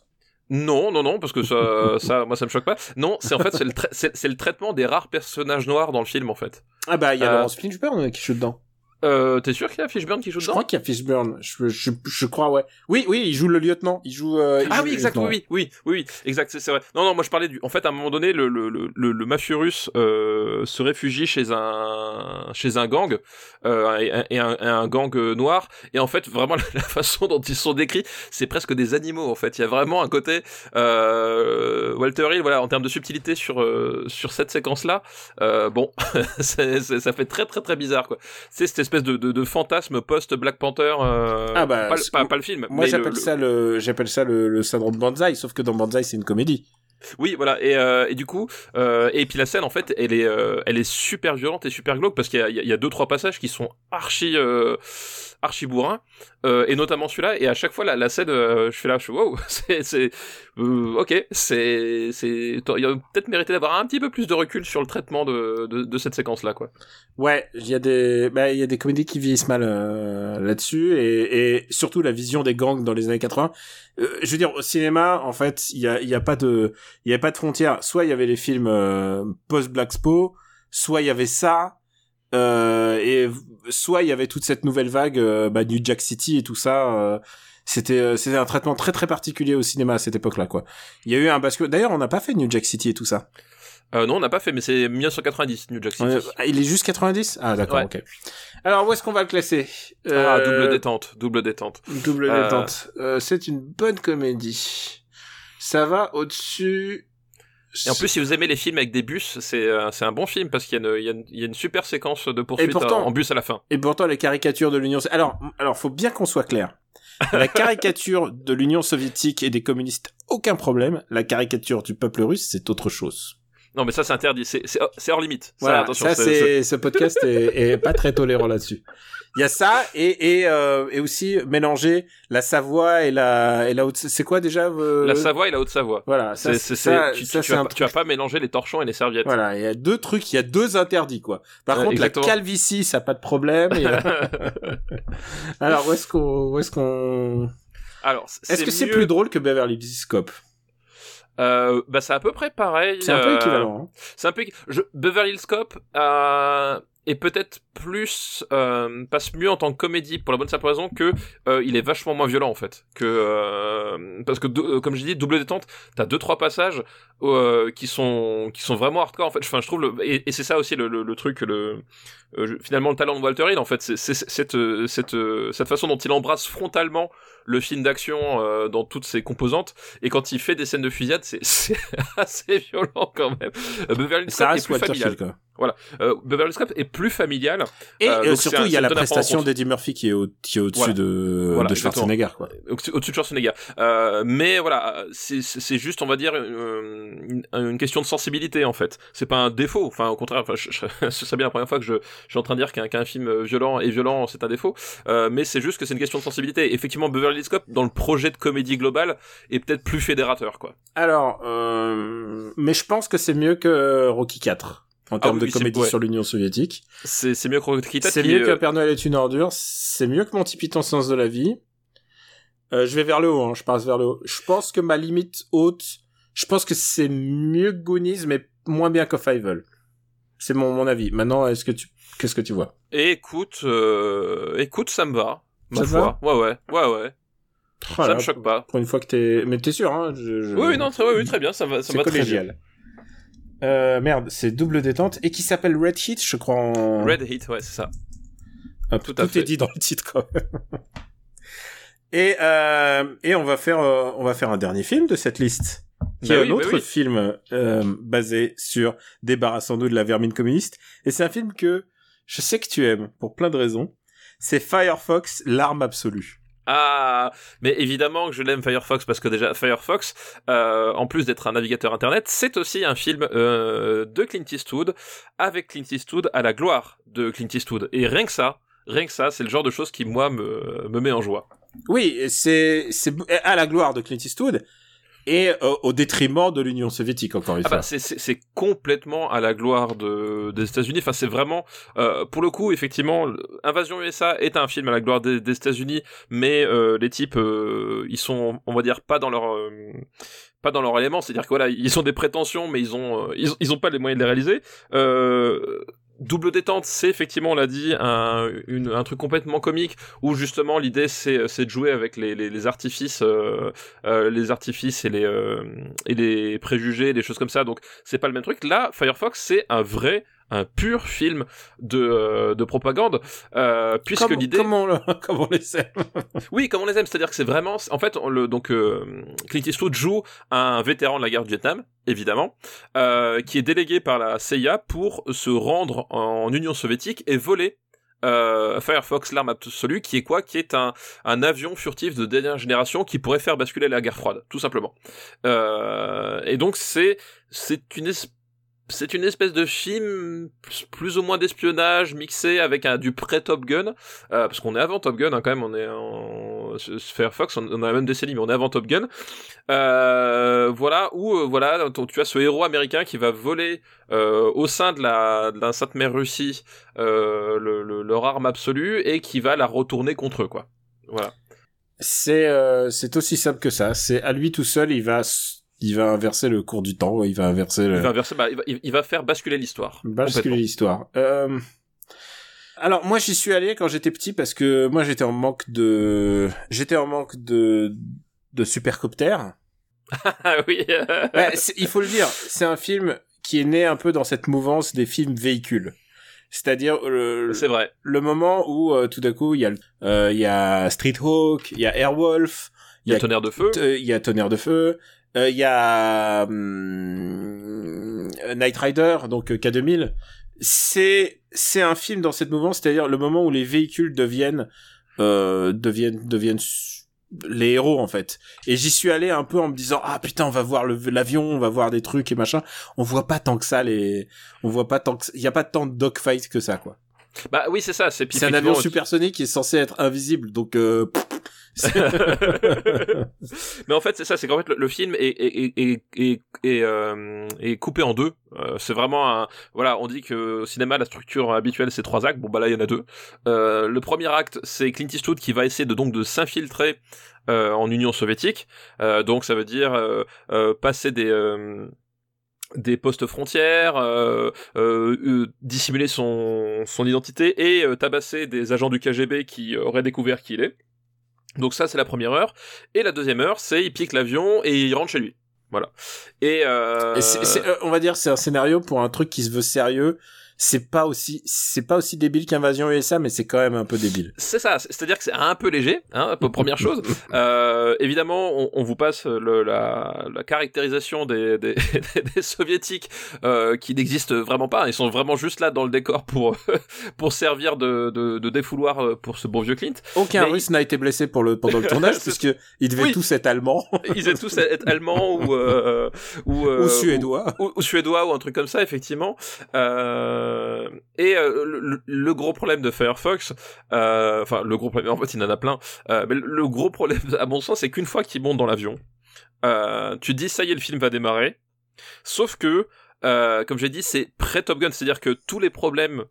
Non, non, non, parce que ça, ça, moi, ça me choque pas. Non, c'est en fait, c'est le, traitement des rares personnages noirs dans le film, en fait. Ah bah, il y a Euh, Laurence Fishburne qui joue dedans. Euh, t'es sûr qu'il y a Fishburne qui joue Je dedans crois qu'il y a Fishburne. Je, je, je crois, ouais. Oui, oui, il joue le lieutenant. Il joue. euh, il Ah joue oui, exact, oui, oui, oui, oui, exact, c'est, vrai. Non, non, moi je parlais du. En fait, à un moment donné, le le le mafieux russe euh, se réfugie chez un chez un gang euh, et, un, gang noir. Et en fait, vraiment la façon dont ils sont décrits, c'est presque des animaux. En fait, il y a vraiment un côté Walter Hill, voilà, en termes de subtilité sur sur cette séquence-là. Euh, bon, ça fait très très très bizarre quoi. C'est cette espèce de de, de fantasme post Black Panther. Euh, Ah bah, pas, le- c'est- pas, pas le film. Moi, j'appelle le- ça le, j'appelle ça le, le syndrome Banzai, sauf que dans Banzai, c'est une comédie. Oui, voilà. Et, euh, et du coup, euh, et puis la scène, en fait, elle est, euh, elle est super violente et super glauque parce qu'il y y a- deux trois passages qui sont archi, archi bourrins, euh, et notamment celui-là. Et à chaque fois, la, scène, euh, je fais là, je wow, c'est, euh, ok, c'est, c'est, il y a peut-être mérité d'avoir un petit peu plus de recul sur le traitement de, de, cette séquence-là, quoi. Ouais, il y a des, bah, il y a des comédies qui vieillissent mal là-dessus, et, et surtout la vision des gangs dans les années 80. Euh, je veux dire, au cinéma, en fait, il y a, il y a pas de, il y a pas de frontières. Soit il y avait les films euh, post Black Spo, soit il y avait ça, et soit il y avait toute cette nouvelle vague, euh, bah, New Jack City et tout ça. euh, c'était, euh, c'était un traitement très très particulier au cinéma à cette époque-là, quoi. Il y a eu un bascule. D'ailleurs, on n'a pas fait New Jack City et tout ça. Euh, non, on n'a pas fait, mais c'est 1990, New Jack City. Ah, il est juste 90 Ah d'accord, Ouais. ok. Alors où est-ce qu'on va le classer? Ah, Euh, double détente, double détente. Double Euh, détente. Euh, c'est une bonne comédie. Ça va au-dessus. Et en plus, si vous aimez les films avec des bus, c'est euh, c'est un bon film parce qu'il y, a une- il y, a une- il y a une super séquence de poursuite pourtant- en, en bus à la fin. Et pourtant, les caricatures de l'Union... Alors, alors, faut bien qu'on soit clair. La caricature de l'Union soviétique et des communistes, aucun problème. La caricature du peuple russe, c'est autre chose. Non, mais ça, c'est interdit. C'est c'est- c'est hors limite. Ça, Voilà, attention. ça, c'est- ce podcast est, est pas très tolérant là-dessus. Il y a ça, et, et, euh, et aussi mélanger la Savoie et la, et la haute, c'est quoi déjà, euh, La Savoie et la Haute-Savoie. Voilà, ça, C'est- tu, ça, tu vas, un pas- tu vas pas mélanger les torchons et les serviettes. Voilà, il y a deux trucs, il y a deux interdits, quoi. Par Ouais, contre, exactement. la calvitie, ça a pas de problème. et, Alors, où est-ce qu'on, où est-ce qu'on, Alors, est-ce que c'est plus drôle que Beverly Hills Cop? Euh, Bah, c'est à peu près pareil. C'est un peu euh, équivalent. hein. C'est un peu. Je... Beverly Hills Cop euh, est peut-être plus euh, passe mieux en tant que comédie pour la bonne simple raison que euh, il est vachement moins violent en fait que euh, parce que euh, comme je dis double détente t'as deux trois passages euh, qui sont qui sont vraiment hardcore en fait enfin je trouve le, et, et c'est ça aussi le, le, le truc le euh, je- finalement le talent de Walter Hill en fait c'est c'est- c'est cette euh, cette euh, cette façon dont il embrasse frontalement le film d'action euh, dans toutes ses composantes et quand il fait des scènes de fusillade c'est c'est assez violent quand même Euh, Beverly Cop est reste plus Walter familial Hill, quoi. euh, Beverly Cop est plus familial Et Euh, euh, surtout, il y a la prestation d'Eddie Murphy qui est, au, qui est au-dessus Voilà. de, Voilà, de Schwarzenegger, quoi. au- au-dessus de Schwarzenegger. Euh, mais voilà, c'est c'est juste, on va dire, une, une question de sensibilité en fait. C'est pas un défaut. Enfin, au contraire, enfin, je, je- ce serait bien la première fois que je, je suis en train de dire qu'un qu'un film violent est violent, c'est un défaut. Euh, mais c'est juste que c'est une question de sensibilité. Effectivement, Beverly Hills Cop, dans le projet de comédie globale, est peut-être plus fédérateur, quoi. Alors, euh, mais je pense que c'est mieux que Rocky 4 en termes oui, de comédie ouais. sur l'Union soviétique. C'est mieux que Rocky C'est mieux euh, que Père Noël est une ordure. C'est mieux que Monty Python Sens de la vie. Euh, je vais vers le haut, hein, je passe vers le haut. Je pense que ma limite haute, je pense que c'est mieux que Goonies, mais moins bien que Fievel. C'est mon, mon avis. Maintenant, est-ce que tu, qu'est-ce que tu vois? Et écoute, euh, écoute, ça me va. Ma Ça foi. Ouais, ouais, ouais, ouais. ça Voilà, me choque pas. Pour une fois que t'es, mais t'es sûr, hein? Je, je- Oui, oui, non, très, oui, oui, très bien, ça va, ça va très bien. collégial. Euh, merde, c'est double détente et qui s'appelle Red Heat, je crois en... Red Heat, ouais, c'est ça. Hop, Tout tout à est dit dans le titre quand même. et euh, et on va faire euh, on va faire un dernier film de cette liste qui Bah est oui, un bah autre oui. film euh, basé sur Débarrassons-nous de la vermine communiste et c'est un film que je sais que tu aimes pour plein de raisons c'est Firefox, l'arme absolue. Ah, mais évidemment que je l'aime Firefox parce que déjà Firefox, euh, en plus d'être un navigateur internet, c'est aussi un film euh, de Clint Eastwood avec Clint Eastwood à la gloire de Clint Eastwood. Et rien que ça, rien que ça, c'est le genre de choses qui moi me, me met en joie. Oui, c'est c'est à la gloire de Clint Eastwood et euh, au détriment de l'Union soviétique encore une ah fois. Bah, c'est complètement à la gloire de, des États-Unis. Enfin, c'est vraiment, euh, pour le coup, effectivement, Invasion USA est un film à la gloire des, des États-Unis, mais euh, les types, euh, ils sont, on va dire, pas dans leur pas dans leur élément, c'est-à-dire que voilà, ils ont des prétentions, mais ils ont, ils, ils ont pas les moyens de les réaliser. Euh, Double détente, c'est effectivement, on l'a dit, un, une, un truc complètement comique où justement l'idée c'est, c'est de jouer avec les artifices, euh, euh, les artifices et les euh, et les préjugés, des choses comme ça. Donc c'est pas le même truc. Là, Firefox c'est un vrai un pur film de, euh, de propagande, euh, puisque l'idée... Comment, on, comme on les aime. oui, comme on les aime, c'est-à-dire que c'est vraiment... En fait, on le, donc euh, Clint Eastwood joue un vétéran de la guerre du Vietnam, évidemment, qui est délégué par la CIA pour se rendre en Union soviétique et voler euh, Firefox, l'arme absolue, qui est quoi? Qui est un, un avion furtif de dernière génération qui pourrait faire basculer la guerre froide, tout simplement. Euh, et donc c'est c'est une espèce c'est une espèce de film plus ou moins d'espionnage mixé avec un, du pré-Top Gun, euh, parce qu'on est avant Top Gun hein, quand même, on est en Firefox, on, on a même décennie, mais on est avant Top Gun. Euh, voilà où euh, voilà tu as ce héros américain qui va voler euh, au sein de la, de la Sainte Mère Russie euh, le, le, leur arme absolue et qui va la retourner contre eux quoi. Voilà. C'est euh, c'est aussi simple que ça. C'est à lui tout seul, il va il va inverser le cours du temps, il va inverser le... Il va inverser, bah, il, va, il va faire basculer l'histoire. Basculer l'histoire. Euh... Alors moi j'y suis allé quand j'étais petit parce que moi j'étais en manque de j'étais en manque de de supercopter. Ah oui. il faut le dire, c'est un film qui est né un peu dans cette mouvance des films véhicules. C'est-à-dire le, c'est vrai. le moment où euh, tout d'un coup il y a euh, il y a Street Hawk, il y a Airwolf, il y a Tonnerre de feu, il y a Tonnerre de feu, il euh, y a hum, Night Rider, donc euh, K2000. C'est c'est un film dans cette mouvance, c'est-à-dire le moment où les véhicules deviennent euh, deviennent deviennent les héros en fait. Et j'y suis allé un peu en me disant ah putain on va voir l'avion, on va voir des trucs et machin. On voit pas tant que ça les, on voit pas tant que il y a pas tant de dogfight que ça quoi. Bah oui c'est ça, c'est c'est un avion supersonique qui est censé être invisible donc. Euh, mais en fait c'est ça c'est qu'en fait le, film est est est est, euh, est coupé en deux. Euh, c'est vraiment un voilà on dit que au cinéma la structure habituelle c'est trois actes. Bon bah là il y en a deux. Euh, le premier acte c'est Clint Eastwood qui va essayer de donc de s'infiltrer euh, en Union soviétique. Euh, donc ça veut dire passer des des postes frontières, euh, euh, dissimuler son, son identité et euh, tabasser des agents du KGB qui auraient découvert qui il est. Donc ça c'est la première heure. Et la deuxième heure c'est il pique l'avion et il rentre chez lui. Voilà. Et, et c on va dire c'est un scénario pour un truc qui se veut sérieux c'est pas aussi c'est pas aussi débile qu'Invasion USA mais c'est quand même un peu débile. C'est ça c'est-à-dire que c'est un peu léger hein première chose. Euh, évidemment on, on, vous passe le, la, la caractérisation des, des, des soviétiques euh, qui n'existent vraiment pas. Ils sont vraiment juste là dans le décor pour pour servir de, de, de défouloir pour ce bon vieux Clint. Aucun mais russe il... n'a été blessé pour le pendant le tournage puisque ils devaient oui. tous être allemands. Ils devaient tous être allemands ou euh, ou, ou suédois. ou, ou, suédois ou un truc comme ça effectivement. Euh, euh, et euh, le, gros problème de Firefox, euh, enfin le gros problème, en fait il en a plein, mais le gros problème à mon sens c'est qu'une fois qu'il monte dans l'avion, tu dis ça y est le film va démarrer, sauf que comme j'ai dit c'est pré Top Gun, c'est-à-dire que tous les problèmes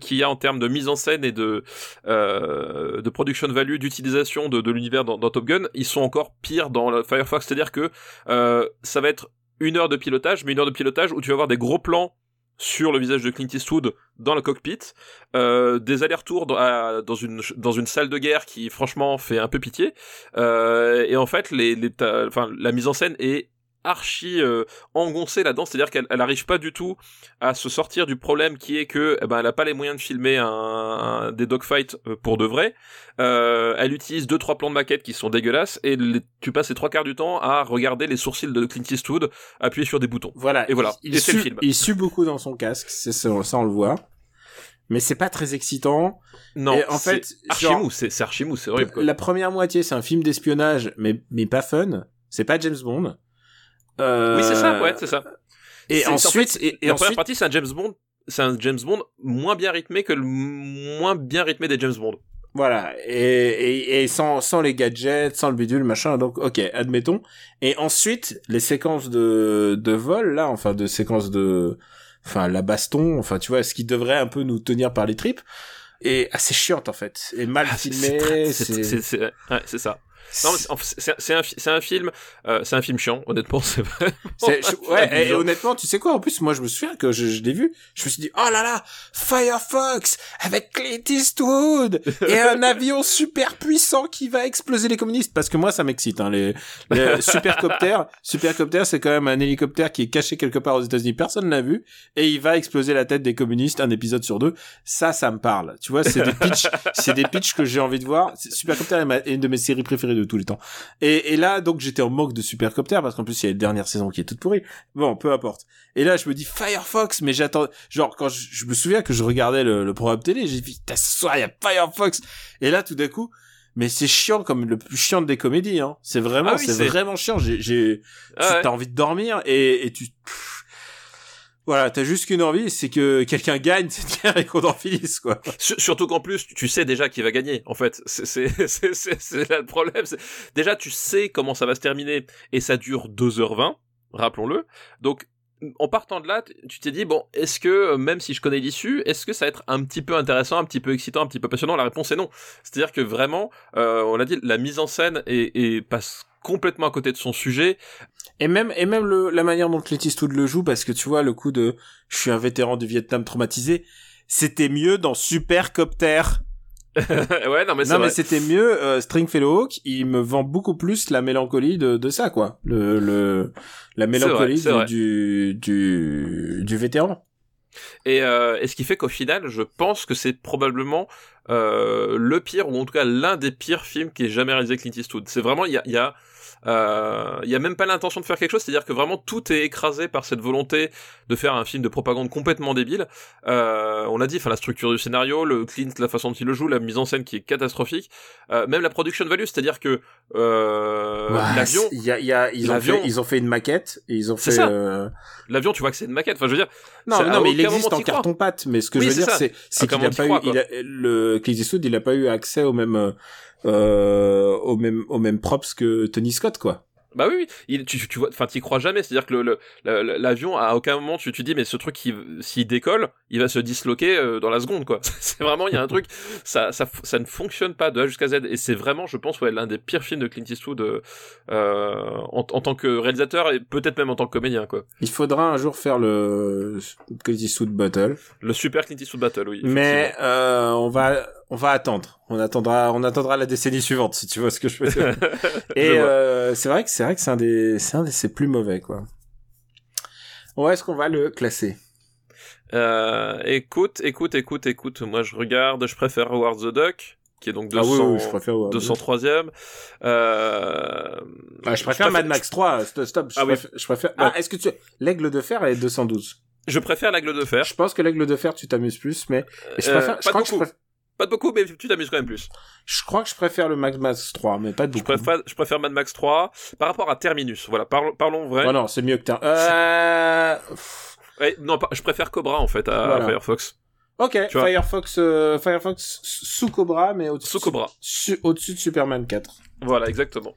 qu'il y a en termes de mise en scène et de euh, de production value, d'utilisation de, l'univers dans, Top Gun, ils sont encore pires dans Firefox, c'est-à-dire que ça va être une heure de pilotage, mais une heure de pilotage où tu vas avoir des gros plans sur le visage de Clint Eastwood dans le cockpit, euh, des allers-retours dans, une dans une salle de guerre qui franchement fait un peu pitié, euh, et en fait les, les enfin la mise en scène est archi euh, engoncée là-dedans, c'est-à-dire qu'elle elle arrive pas du tout à se sortir du problème qui est que eh ben elle a pas les moyens de filmer un, un des dogfights euh, pour de vrai. Euh, elle utilise deux trois plans de maquette qui sont dégueulasses et les, tu passes les trois quarts du temps à regarder les sourcils de Clint Eastwood appuyer sur des boutons. Voilà. Et voilà. Il, et sue, le film. il sue beaucoup dans son casque, c'est ça, ça on le voit. mais c'est pas très excitant. Non, Et en fait, archimou, c'est c'est archimou, c'est horrible. Quoi. La première moitié, c'est un film d'espionnage, mais mais pas fun. C'est pas James Bond. Euh, Oui, c'est ça, ouais, c'est ça. Et en ensuite, fait, et, et la première partie, c'est un James Bond, c'est un James Bond moins bien rythmé que le moins bien rythmé des James Bond. Voilà, et, et, et sans, sans les gadgets, sans le bidule, machin, donc ok, admettons. Et ensuite, les séquences de, de vol, là, enfin de séquences de... Enfin, la baston, enfin tu vois, ce qui devrait un peu nous tenir par les tripes, est assez chiante en fait, et mal Ah, filmé, c'est ouais, c'est ça. C'est- un, film, euh, c'est un film chiant, honnêtement, c'est vrai. C'est- je- ouais, et, honnêtement, tu sais quoi, en plus, moi, je me souviens que je, je l'ai vu, je me suis dit, oh là là, Firefox, avec Clint Eastwood, et un avion super puissant qui va exploser les communistes, parce que moi, ça m'excite, hein, les, les supercoptères, supercoptère, c'est quand même un hélicoptère qui est caché quelque part aux États-Unis, personne l'a vu, et il va exploser la tête des communistes un épisode sur deux, ça, ça me parle, tu vois, c'est des pitchs, c'est des pitchs que j'ai envie de voir, Supercopter est une de mes séries préférées de tous les temps, et, et là, donc, j'étais en manque de Supercopter, parce qu'en plus, il y a une dernière saison qui est toute pourrie. Bon, peu importe. Et là, je me dis Firefox, mais j'attends, genre, quand je, je me souviens que je regardais le, le programme télé, j'ai dit, ce soir, il y a Firefox. Et là, tout d'un coup, mais c'est chiant comme le plus chiant des comédies, hein. C'est vraiment, Ah oui, c'est c'est- vraiment chiant. J'ai, j'ai, Ah ouais. t'as envie de dormir et, et tu, pff, voilà, t'as juste qu'une envie, c'est que quelqu'un gagne cette guerre et qu'on en finisse, quoi. Sur- Surtout qu'en plus, tu- sais déjà qui va gagner. En fait, c'est là le problème. Déjà, tu sais comment ça va se terminer et ça dure 2h20, rappelons-le. Donc en partant de là, tu t'es dit bon, est-ce que euh, même si je connais l'issue, est-ce que ça va être un petit peu intéressant, un petit peu excitant, un petit peu passionnant? La réponse est non. C'est-à-dire que vraiment, euh, on l'a dit, la mise en scène est, est- passe complètement à côté de son sujet. Et même, et même le, la manière dont Clint Eastwood le joue, parce que tu vois, le coup de, je suis un vétéran du Vietnam traumatisé, c'était mieux dans Supercopter. ouais, non mais Non, mais c'était mieux, euh, Stringfellow Hawk, il me vend beaucoup plus la mélancolie de, de ça, quoi. Le, le, la mélancolie vrai. du, du, du, du vétéran. Et, euh, et ce qui fait qu'au final, je pense que c'est probablement euh, le pire, ou en tout cas l'un des pires films qui ait jamais réalisé Clint Eastwood. C'est vraiment, il y a, il y a euh, il y a même pas l'intention de faire quelque chose, c'est-à-dire que vraiment tout est écrasé par cette volonté de faire un film de propagande complètement débile. Euh, on l'a dit, enfin la structure du scénario, le Clint, la façon dont il le joue, la mise en scène qui est catastrophique, euh, même la production value, c'est-à-dire que euh, Ouais, l'avion, y a, y a, ils ont fait, ils ont fait une maquette, et ils ont fait, euh, l'avion, tu vois que c'est une maquette. Enfin, je veux dire, Non, mais non, mais il existe en carton pâte, mais ce que Oui, je veux dire, c'est, qu'il aucun a pas eu, il a, le Clint Eastwood, il a pas eu accès au même, euh, au même, au même props que Tony Scott, quoi. Bah oui, oui. Il, tu, tu vois, enfin, t'y crois jamais. C'est-à-dire que le, l'avion, à aucun moment, tu te dis, mais ce truc, il- s'il décolle, il va se disloquer euh, dans la seconde, quoi. c'est vraiment, il y a un truc, ça, ça, ça ne fonctionne pas de A jusqu'à Z. Et c'est vraiment, je pense, ouais, l'un des pires films de Clint Eastwood euh, en, en tant que réalisateur et peut-être même en tant que comédien, quoi. Il faudra un jour faire le Clint Eastwood Battle. Le super Clint Eastwood Battle, oui. Mais, euh, on va, on va attendre. On attendra, on attendra la décennie suivante, si tu vois ce que je veux dire. Et, Je euh, c'est vrai que c'est vrai que c'est un des, c'est un des ses plus mauvais, quoi. Où est-ce qu'on va le classer? Euh, écoute, écoute, écoute, écoute. Moi, je regarde, je préfère Howard the Duck, qui est donc 200, ah oui, oui, je préfère. ouais. 203ème. Euh, Ah, je préfère Mad Max 3, stop, stop, je, Ah oui. je préfère-. Ah, est-ce que tu, l'aigle de fer est 212. Je préfère l'aigle de fer. Je pense que l'aigle de fer, tu t'amuses plus, mais je Euh, préfère, je pas crois que je, préfère, Pas de beaucoup, mais tu t'amuses quand même plus. je crois que je préfère le Mad Max 3, mais pas de Je beaucoup. préfère, je préfère Mad Max 3 par rapport à Terminus. Voilà, parlons, parlons vrai. Oh non, c'est mieux que t'as, euh, Ouais, non, je préfère Cobra en fait à Voilà. Firefox. ok, Tu. Firefox, euh, Firefox sous Cobra, mais au-dessus, Sous Cobra. su- au-dessus de Superman 4. Voilà, exactement.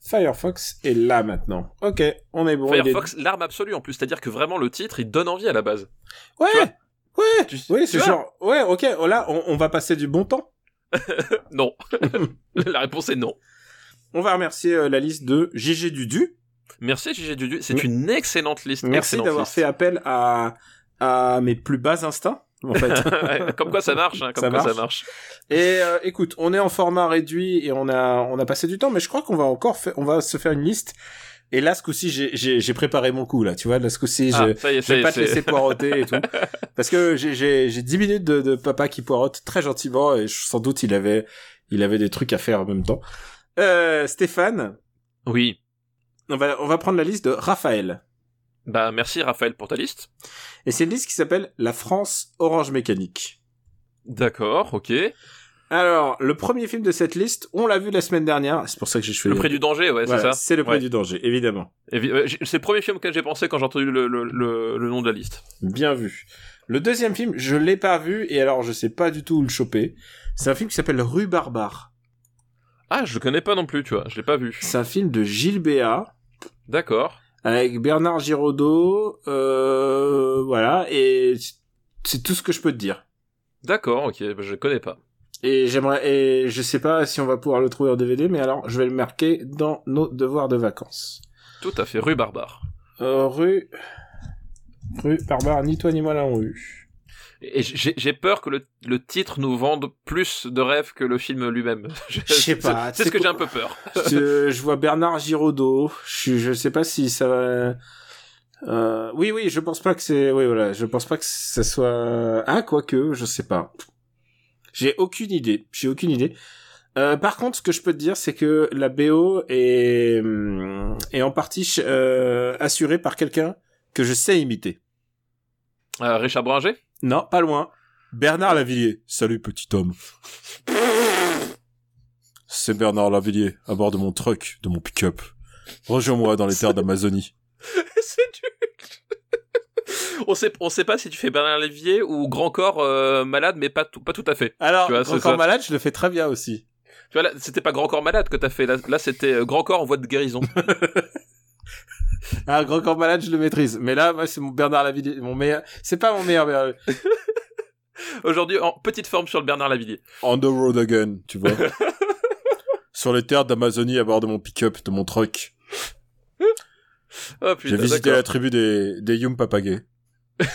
Firefox est là maintenant. Ok, on est bon. est- Firefox, l'arme absolue en plus, c'est-à-dire que vraiment le titre, il donne envie à la base. Ouais. Ouais, Tu- oui, c'est genre, ouais, ok, oh là, on, on va passer du bon temps. Non. la réponse est non. On va remercier euh, la liste de GG Dudu. Merci GG Dudu, c'est une excellente liste. Merci d'avoir fait appel à, à mes plus bas instincts, en fait. Comme quoi ça marche, hein, comme Ça quoi marche. ça marche. et euh, écoute, on est en format réduit et on a, on a passé du temps, mais je crois qu'on va encore faire, on va se faire une liste. Et là, ce coup-ci, j'ai, j'ai, j'ai préparé mon coup, là, tu vois, là, ce coup-ci, Ah, je, vais pas te laisser poireauter et tout. Parce que j'ai, j'ai, j'ai 10 minutes de, de papa qui poireaute très gentiment et je- sans doute il avait, il avait des trucs à faire en même temps. Euh, Stéphane, Oui. on va, on va prendre la liste de Raphaël. Bah merci Raphaël pour ta liste. Et c'est une liste qui s'appelle La France Orange Mécanique. D'accord, ok. Alors, le premier film de cette liste, on l'a vu la semaine dernière. C'est pour ça que j'ai choisi. Le prix du danger, ouais, Voilà, c'est ça. C'est le prix Ouais. du danger, évidemment. Évi- C'est le premier film auquel j'ai pensé quand j'ai entendu le, le, le, le nom de la liste. Bien vu. Le deuxième film, je l'ai pas vu et alors je sais pas du tout où le choper. C'est un film qui s'appelle Rue Barbare. Ah, je connais pas non plus, tu vois, je l'ai pas vu. C'est un film de Gilles Béat D'accord. Avec Bernard Giraudot, euh, voilà, et c'est tout ce que je peux te dire. D'accord, ok, bah, je connais pas. Et j'aimerais, et je sais pas si on va pouvoir le trouver en DVD, mais alors je vais le marquer dans nos devoirs de vacances. Tout à fait, rue Barbare. Euh, rue, rue Barbare, ni toi ni moi l'avons eu. Et j'ai peur que le, le titre nous vende plus de rêves que le film lui-même. Je sais pas, C'est ce que j'ai un peu peur. je, je vois Bernard Giraudot. Je, je sais pas si ça va. Euh, oui, oui, je pense pas que c'est. Oui, voilà, je pense pas que ça soit. Ah, quoique, je sais pas. J'ai aucune idée. J'ai aucune idée. Euh, par contre, ce que je peux te dire, c'est que la BO est, hum, est en partie euh, assurée par quelqu'un que je sais imiter. Richard Bringer Non, pas loin. Bernard Lavillier. Salut, petit homme. C'est Bernard Lavillier, à bord de mon truck, de mon pick-up. Rejoins-moi dans les terres d'Amazonie. C'est nul. on sait, on sait pas si tu fais Bernard Lévier ou Grand Corps euh, malade, mais pas tout, pas tout à fait. Alors, Tu vois, c'est Grand ça. Malade, je le fais très bien aussi. Tu vois, là, c'était pas Grand Corps malade que t'as fait. Là, là c'était euh, Grand Corps en voie de guérison. Ah, Grand Corps Malade, je le maîtrise. Mais là, moi, c'est mon Bernard Lavillier, mon meilleur. C'est pas mon meilleur, Bernard- Aujourd'hui, en petite forme sur le Bernard Lavillier. On the road again, tu vois. Sur les terres d'Amazonie, à bord de mon pick-up, de mon truck. Oh J'ai visité la tribu des, des Yum Papagay. tu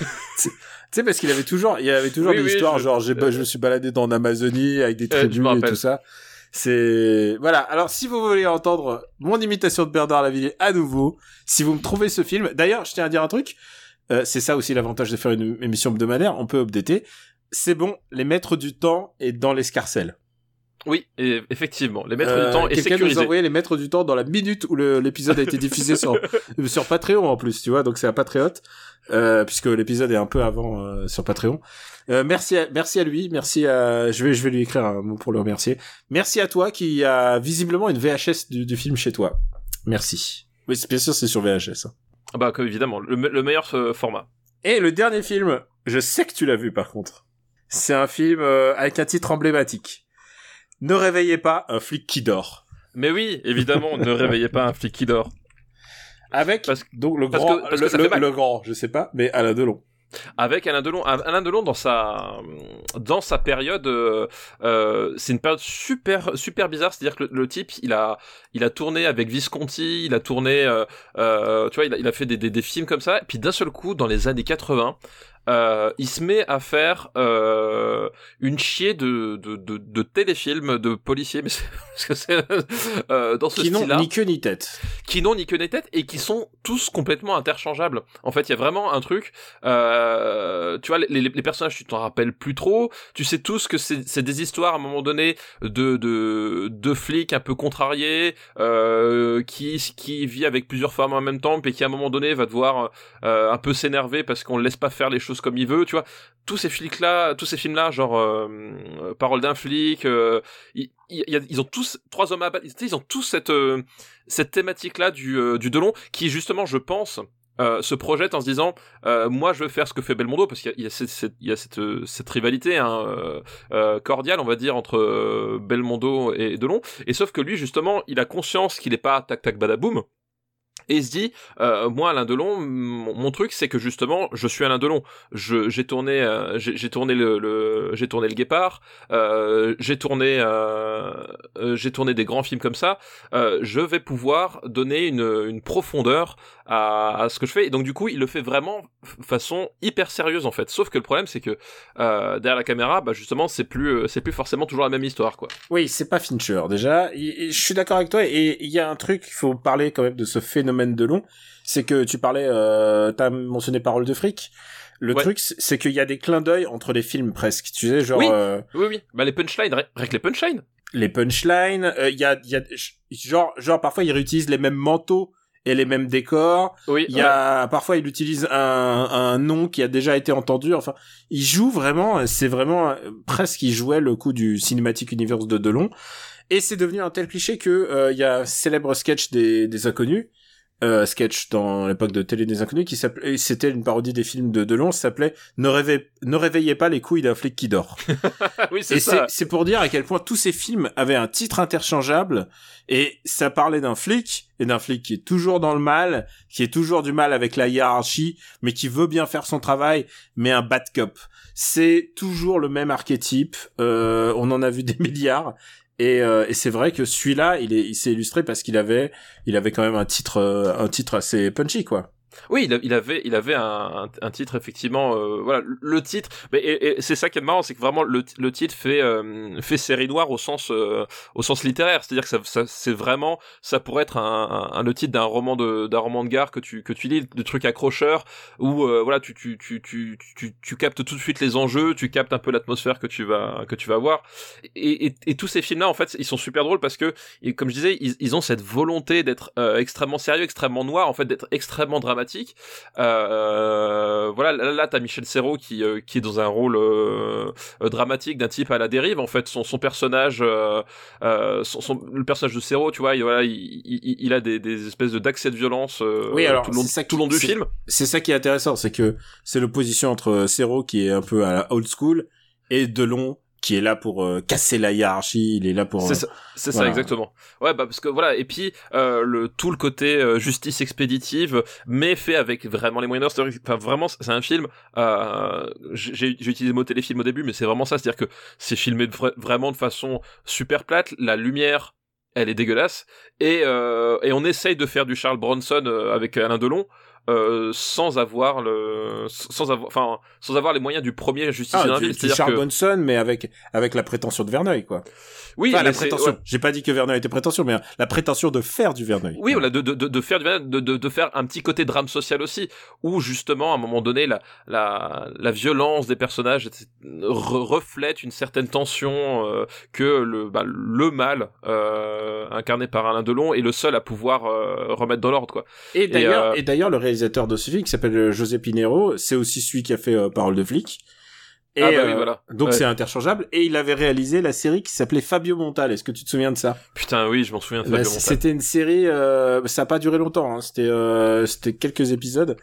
sais, parce qu'il avait toujours, il y avait toujours Oui, des oui, histoires, je- genre, j'ai, je me suis baladé dans l'Amazonie avec des Euh, je tribus me et tout ça. C'est, voilà. Alors, si vous voulez entendre mon imitation de Bernard Lavillier à nouveau, si vous me trouvez ce film, d'ailleurs, je tiens à dire un truc, euh, c'est ça aussi l'avantage de faire une émission hebdomadaire, on peut updater. C'est bon, les maîtres du temps est dans l'escarcelle. Oui, et effectivement, les maîtres Euh, du temps est Quelqu'un nous a sécurisé. envoyé les maîtres du temps dans la minute où l'épisode a été diffusé sur sur Patreon en plus, tu vois, donc c'est à Patriote, euh, puisque l'épisode est un peu avant euh, sur Patreon. Euh, merci à, merci à lui, merci à, je vais je vais lui écrire un mot pour le remercier. Merci à toi qui a visiblement une VHS du, du film chez toi. Merci. Oui, bien sûr c'est sur VHS. hein. Ah bah, évidemment, le, le meilleur euh, format. Et le dernier film, je sais que tu l'as vu par contre. C'est un film euh, avec un titre emblématique. Ne réveillez pas un flic qui dort. Mais oui, évidemment, ne réveillez pas un flic qui dort. Avec Parce- donc le parce grand, que- parce le, que ça le- fait mal. le grand, je sais pas, mais Alain Delon. avec Alain Delon. Alain Delon dans sa dans sa période, euh, euh, c'est une période super super bizarre. C'est-à-dire que le, le type, il a il a tourné avec Visconti, il a tourné, euh, euh, tu vois, il a, il a fait des, des, des films comme ça. Et puis d'un seul coup, dans les années 80, euh, il se met à faire euh, une chier de, de, de, de téléfilms de policiers, mais parce que c'est euh, dans ce Qui n'ont ni queue ni tête. qui n'ont ni queue ni tête et qui sont tous complètement interchangeables. En fait, il y a vraiment un truc. Tu vois, les, les- les personnages, tu t'en rappelles plus trop. Tu sais tous que c'est des histoires à un moment donné de de, de flics un peu contrariés qui qui vit avec plusieurs femmes en même temps, puis qui à un moment donné va devoir un peu s'énerver parce qu'on le laisse pas faire les choses comme il veut. Tu vois, tous ces flics là, tous ces films là, genre euh, euh, Parole d'un flic. euh, ils, ont tous trois hommes à battre. Tu sais, Ils ont tous cette cette thématique-là du, du Delon, qui justement, je pense, se projette en se disant, moi, je veux faire ce que fait Belmondo, parce qu'il y a, cette, cette- rivalité hein, cordiale, on va dire, entre Belmondo et Delon. Et sauf que lui, justement, il a conscience qu'il n'est pas tac tac badaboum. Et il se dit, euh, moi Alain Delon, mon, truc c'est que justement, je suis Alain Delon. J'ai tourné, euh, j'ai tourné le, j'ai tourné le Guépard, euh, j'ai tourné, j'ai tourné des grands films comme ça. Je vais pouvoir donner une, profondeur à, à ce que je fais. Et donc du coup, il le fait vraiment façon hyper sérieuse en fait. Sauf que le problème c'est que derrière la caméra, bah justement, c'est plus, c'est plus forcément toujours la même histoire quoi. Oui, c'est pas Fincher déjà. Je suis d'accord avec toi. Et il y a un truc, il faut parler quand même de ce phénomène de long. C'est que tu parlais, euh, t'as mentionné Parole de fric. Le Ouais. truc, c'est qu'il y a des clins d'œil entre les films presque. Tu sais, genre Oui. euh, Oui oui. Bah les punchlines, rien que les punchlines. les punchlines. euh, Il y a, y a genre, genre parfois ils réutilisent les mêmes manteaux et les mêmes décors. Oui. Il y a parfois il utilise un, un nom qui a déjà été entendu. Enfin, il joue vraiment. C'est vraiment euh, presque il jouait le coup du Cinematic Universe de Delon. Et c'est devenu un tel cliché que euh, il y a un célèbre sketch des, des inconnus. Euh, sketch dans l'époque de Télé des Inconnus qui s'appelait, c'était une parodie des films de Delon, s'appelait ne, réveille, ne réveillez pas les couilles d'un flic qui dort. oui, c'est Et ça. c'est c'est pour dire à quel point tous ces films avaient un titre interchangeable et ça parlait d'un flic et d'un flic qui est toujours dans le mal, qui est toujours du mal avec la hiérarchie, mais qui veut bien faire son travail, mais un bad cop. C'est toujours le même archétype. euh, on en a vu des milliards. Et, euh, et c'est vrai que celui-là, il s'est illustré parce qu'il avait, il avait quand même un titre, euh, un titre assez punchy, quoi. Oui, il, avait, il avait un, un, titre effectivement. euh, voilà, le titre. Mais et, et c'est ça qui est marrant, c'est que vraiment le, le titre fait euh, fait série noire au sens euh, au sens littéraire. C'est-à-dire que ça, ça c'est vraiment, ça pourrait être un, un, un- le titre d'un roman de d'un roman de gare que tu que tu lis, de trucs accrocheurs où euh, voilà, tu tu, tu tu tu tu captes tout de suite les enjeux, tu captes un peu l'atmosphère que tu vas que tu vas voir. Et, et, et tous ces films-là, en fait, ils sont super drôles parce que, comme je disais, ils, ils ont cette volonté d'être euh, extrêmement sérieux, extrêmement noir, en fait, d'être extrêmement dramatique. Euh, voilà, là, là t'as Michel Serrault qui euh, qui est dans un rôle euh, dramatique d'un type à la dérive. En fait, son son personnage, son, son- le personnage de Serrault, tu vois, il, voilà, il, il, il a des, des espèces de d'accès de violence Oui, alors, tout le long, tout du film. c'est ça qui est intéressant, c'est que c'est l'opposition entre Zero qui est un peu à la old school et Delon qui est là pour euh, casser la hiérarchie, il est là pour C'est euh, ça, c'est ça exactement. Ouais, bah parce que voilà, et puis euh, le tout le côté euh, justice expéditive, mais fait avec vraiment les moyens. Enfin, vraiment, c'est un film. Euh, j'ai j'ai utilisé le mot téléfilm au début, mais c'est vraiment ça, c'est-à-dire que c'est filmé de vra- vraiment de façon super plate. La lumière, elle est dégueulasse, et euh, et on essaye de faire du Charles Bronson euh, avec Alain Delon. Euh, sans avoir le sans avoir enfin sans avoir les moyens du premier justice ah, du, Charles que Bronson mais avec avec la prétention de Verneuil quoi. oui Enfin, la c'est- prétention. ouais. J'ai pas dit que Verneuil était prétentieux mais la prétention de faire du Verneuil. Oui, voilà, de, de, de, faire du de, de, de faire un petit côté drame social aussi, où justement à un moment donné la la, la violence des personnages re- reflète une certaine tension euh, que le bah, le mal euh, incarné par Alain Delon est le seul à pouvoir euh, remettre dans l'ordre quoi. Et d'ailleurs, euh, et d'ailleurs, le réalisateur de ce film qui s'appelle euh, José Pinero, c'est aussi celui qui a fait euh, Parole de flic. Et Ah bah oui, euh, voilà. donc Ouais. c'est interchangeable. Et il avait réalisé la série qui s'appelait Fabio Montal. Est-ce que tu te souviens de ça? Putain, oui, je m'en souviens. de Bah, Montal. C'était une série. ça a pas duré longtemps. Hein, c'était c'était quelques épisodes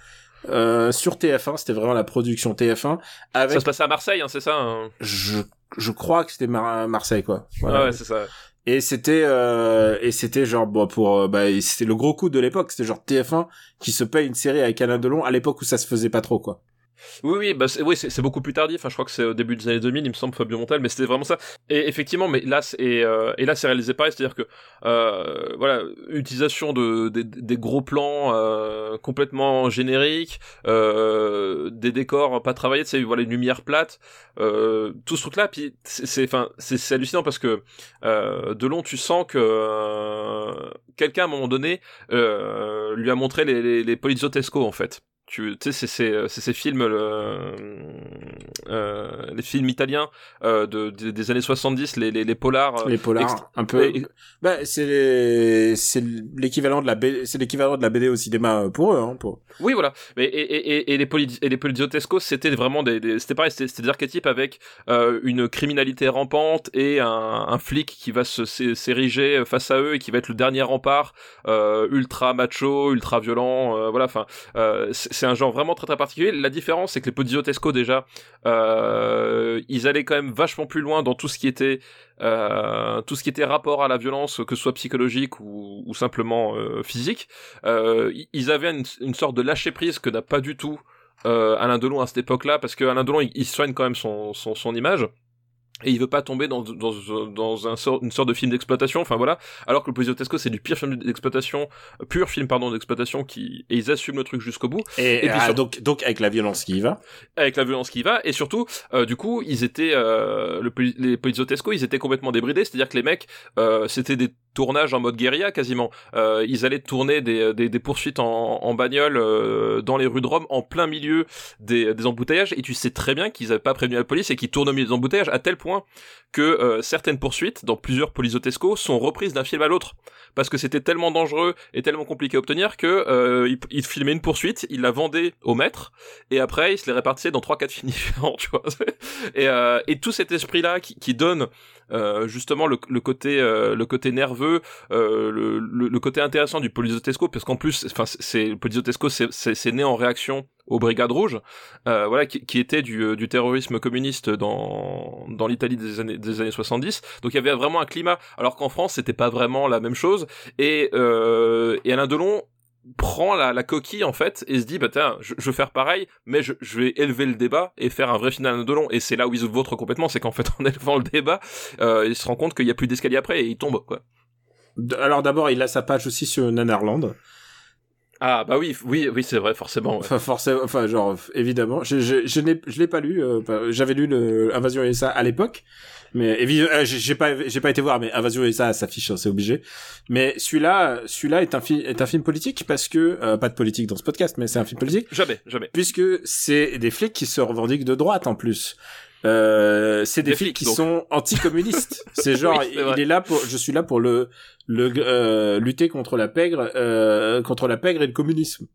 euh, sur TF1. C'était vraiment la production TF1 avec. Ça se passait à Marseille, hein, c'est ça. hein? Je je crois que c'était Mar- Marseille quoi. Voilà. Ouais, ouais, c'est ça. Et c'était euh, et c'était genre bon pour euh, bah c'était le gros coup de l'époque, c'était genre TF1 qui se paye une série avec Alain Delon à l'époque où ça se faisait pas trop quoi. Oui, oui, bah c'est, oui, c'est, c'est beaucoup plus tardif. Enfin, je crois que c'est au début des années 2000, il me semble, Fabio Montal, mais c'était vraiment ça. Et effectivement, mais là, c'est, euh, et là, c'est réalisé pareil, c'est-à-dire que, euh, voilà, utilisation de des, gros plans euh, complètement génériques, euh, des décors pas travaillés, sais, voilà, une lumière plate, euh, tout ce truc-là. Puis c'est, c'est, enfin, c'est, c'est hallucinant parce que euh, de long, tu sens que quelqu'un à un moment donné lui a montré les, les, les en fait tu sais c'est c'est c'est ces films le, euh, les films italiens euh, de, des- des années 70 les les, les polars euh, Les polars extra- un peu. et- bah c'est les- c'est l'équivalent de la B... c'est l'équivalent de la BD au cinéma euh, pour eux hein pour oui voilà. Mais et et et, et les poli et les poliziotesco c'était vraiment des, des c'était pareil c'était des archétypes avec euh, une criminalité rampante et un, un flic qui va se s'é- s'ériger face à eux et qui va être le dernier rempart euh, ultra macho ultra violent euh, voilà enfin euh, c'est un genre vraiment très très particulier la différence c'est que les poliziotesco déjà euh, ils allaient quand même vachement plus loin dans tout ce qui était euh, tout ce qui était rapport à la violence, que ce soit psychologique ou, simplement euh, physique, ils- avaient une, sorte de lâcher prise que n'a pas du tout Alain Delon à cette époque-là, parce que Alain Delon il, soigne quand même son, son image. Et il veut pas tomber dans, dans, dans un sort, une sorte de film d'exploitation, enfin voilà. Alors que le Polizotesco c'est du pire film d'exploitation, pur film pardon d'exploitation qui et ils assument le truc jusqu'au bout. Et, Et puis ah, sur- donc donc avec la violence qui y va. Avec la violence qui y va et surtout euh, du coup ils étaient euh, le, les Polizotesco ils étaient complètement débridés. C'est-à-dire que les mecs euh, c'était des tournages en mode guérilla quasiment. Euh, ils allaient tourner des, des, des poursuites en, en bagnole euh, dans les rues de Rome en plein milieu des, des embouteillages. Et tu sais très bien qu'ils avaient pas prévenu la police et qu'ils tournent au milieu des embouteillages à tel point que euh, certaines poursuites dans plusieurs Polizotesco sont reprises d'un film à l'autre parce que c'était tellement dangereux et tellement compliqué à obtenir que euh, il, il, filmait une poursuite, il la vendait au maître et après il se les répartissait dans trois quatre films différents, tu vois. et, euh, tout cet esprit là qui, donne justement le, côté nerveux le, côté intéressant du Polizotesco parce qu'en plus enfin c'est le Polizotesco c'est né en réaction aux Brigades Rouges, euh, voilà, qui, qui, était du, du, terrorisme communiste dans, l'Italie des années, des années 70. Donc il y avait vraiment un climat, alors qu'en France c'était pas vraiment la même chose. Et, euh, Alain Delon prend la, coquille en fait et se dit bah tiens je, je veux faire pareil mais je, vais élever le débat et faire un vrai final de long et c'est là où il se vautre complètement c'est qu'en fait en élevant le débat euh, il se rend compte qu'il y a plus d'escalier après et il tombe alors d'abord il a sa page aussi sur Nanarland ah bah oui, oui, oui, c'est vrai, forcément. Ouais. Enfin, forcément, enfin, genre, évidemment, je, je, je n'ai, je l'ai pas lu. Euh, J'avais lu le Invasion USA à l'époque, mais évidemment, euh, j'ai pas, j'ai pas été voir, mais Invasion USA s'affiche, hein, c'est obligé. Mais celui-là, celui-là est un film, est un film politique parce que euh, pas de politique dans ce podcast, mais c'est un film politique. Jamais, jamais. Puisque c'est des flics qui se revendiquent de droite en plus. Euh, c'est des, des flics qui donc. sont anticommunistes. c'est genre, oui, est il est là pour, je suis là pour le, le euh, lutter contre la pègre, euh, contre la pègre et le communisme.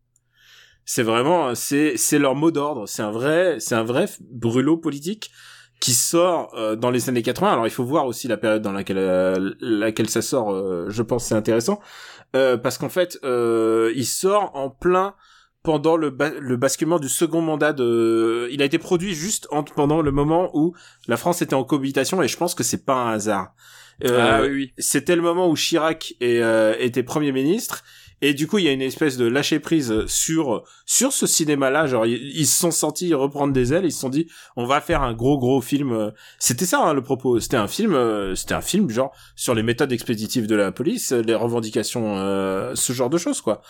C'est vraiment, c'est c'est leur mot d'ordre. C'est un vrai, c'est un vrai brûlot politique qui sort euh, dans les années 80. Alors il faut voir aussi la période dans laquelle euh, laquelle ça sort. Euh, je pense c'est intéressant parce qu'en fait, il sort en plein pendant le, ba le basculement du second mandat de il a été produit juste en, pendant le moment où la France était en cohabitation et je pense que c'est pas un hasard. Euh, ah, oui, oui. c'était le moment où Chirac est, euh, était premier ministre et du coup il y a une espèce de lâcher prise sur sur ce cinéma là genre ils, se sont sentis reprendre des ailes ils se sont dit on va faire un gros gros film. C'était ça hein, le propos. C'était un film c'était un film genre sur les méthodes expéditives de la police les revendications euh, ce genre de choses quoi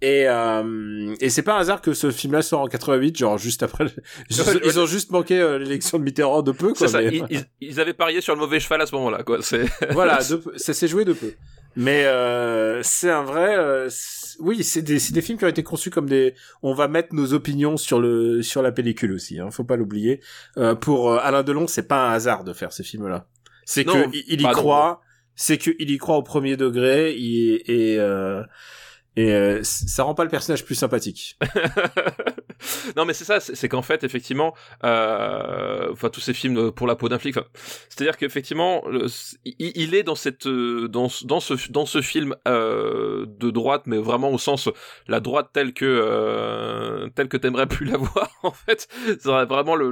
et, euh, et c'est pas un hasard que ce film-là sort en 88, genre juste après. Ils, ils ont juste manqué euh, l'élection de Mitterrand de peu, quoi. Ça, mais... ils, ils, avaient parié sur le mauvais cheval à ce moment-là, quoi. Voilà, de, ça s'est joué de peu. Mais euh, c'est un vrai. Euh, oui, c'est des, des films qui ont été conçus comme des. On va mettre nos opinions sur le sur la pellicule aussi. Hein, faut pas l'oublier. Euh, pour euh, Alain Delon, c'est pas un hasard de faire ces films-là. C'est que il, il y croit. C'est qu'il y croit au premier degré. Il, et et euh, ça rend pas le personnage plus sympathique. non, mais c'est ça, c'est qu'en fait, effectivement, euh, enfin tous ces films pour la peau d'un flic, c'est-à-dire qu'effectivement, il, est dans cette, dans, dans ce, dans ce film euh, de droite, mais vraiment au sens la droite telle que, euh, telle que t'aimerais plus la voir. En fait, c'est vraiment le,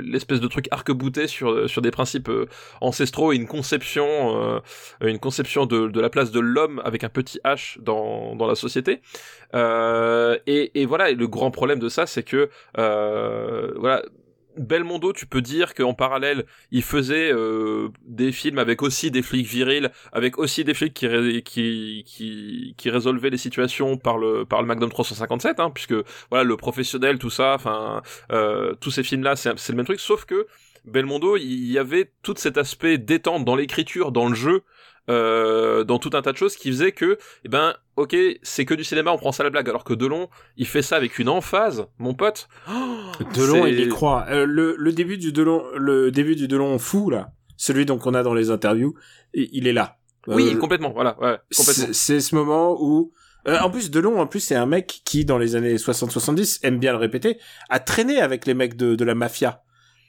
l'espèce le, le, de truc arc-bouté sur, sur des principes euh, ancestraux et une conception, euh, une conception de, de la place de l'homme avec un petit H dans dans la société. Euh, et, et, voilà, et le grand problème de ça, c'est que euh, voilà. Belmondo, tu peux dire qu'en parallèle, il faisait euh, des films avec aussi des flics virils, avec aussi des flics qui, qui, qui, qui résolvaient les situations par le, par le Magnum 357, hein, puisque voilà, le professionnel, tout ça, enfin, euh, tous ces films-là, c'est le même truc, sauf que Belmondo, il y avait tout cet aspect détente dans l'écriture, dans le jeu, euh, dans tout un tas de choses qui faisait que, eh ben, ok, c'est que du cinéma, on prend ça à la blague, alors que Delon, il fait ça avec une emphase, mon pote. Oh, Delon, il y croit. Euh, le, le début du Delon, le début du Delon fou là, celui donc qu'on a dans les interviews, il est là. Oui, euh, complètement, voilà, ouais. C'est ce moment où euh, en plus, Delon, en plus, c'est un mec qui, dans les années 60-70, aime bien le répéter, a traîné avec les mecs de, de la mafia.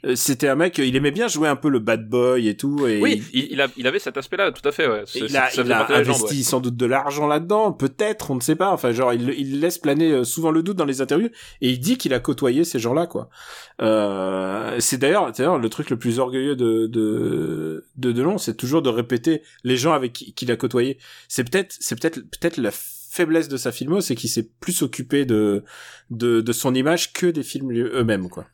Euh, c'était un mec, il aimait bien jouer un peu le bad boy et tout. Et oui, il, il, a, il avait cet aspect-là, tout à fait. Ouais. Il a, il a investi ouais. sans doute de l'argent là-dedans, peut-être, on ne sait pas. Enfin, genre, il, il laisse planer euh, souvent le doute dans les interviews et il dit qu'il a côtoyé ces gens-là, quoi. Euh, c'est d'ailleurs, d'ailleurs, le truc le plus orgueilleux de de de Delon, c'est toujours de répéter les gens avec qui qu'il a côtoyé. C'est peut-être, c'est peut-être, peut-être la faiblesse de sa filmo, c'est qu'il s'est plus occupé de, de de son image que des films eux-mêmes, quoi.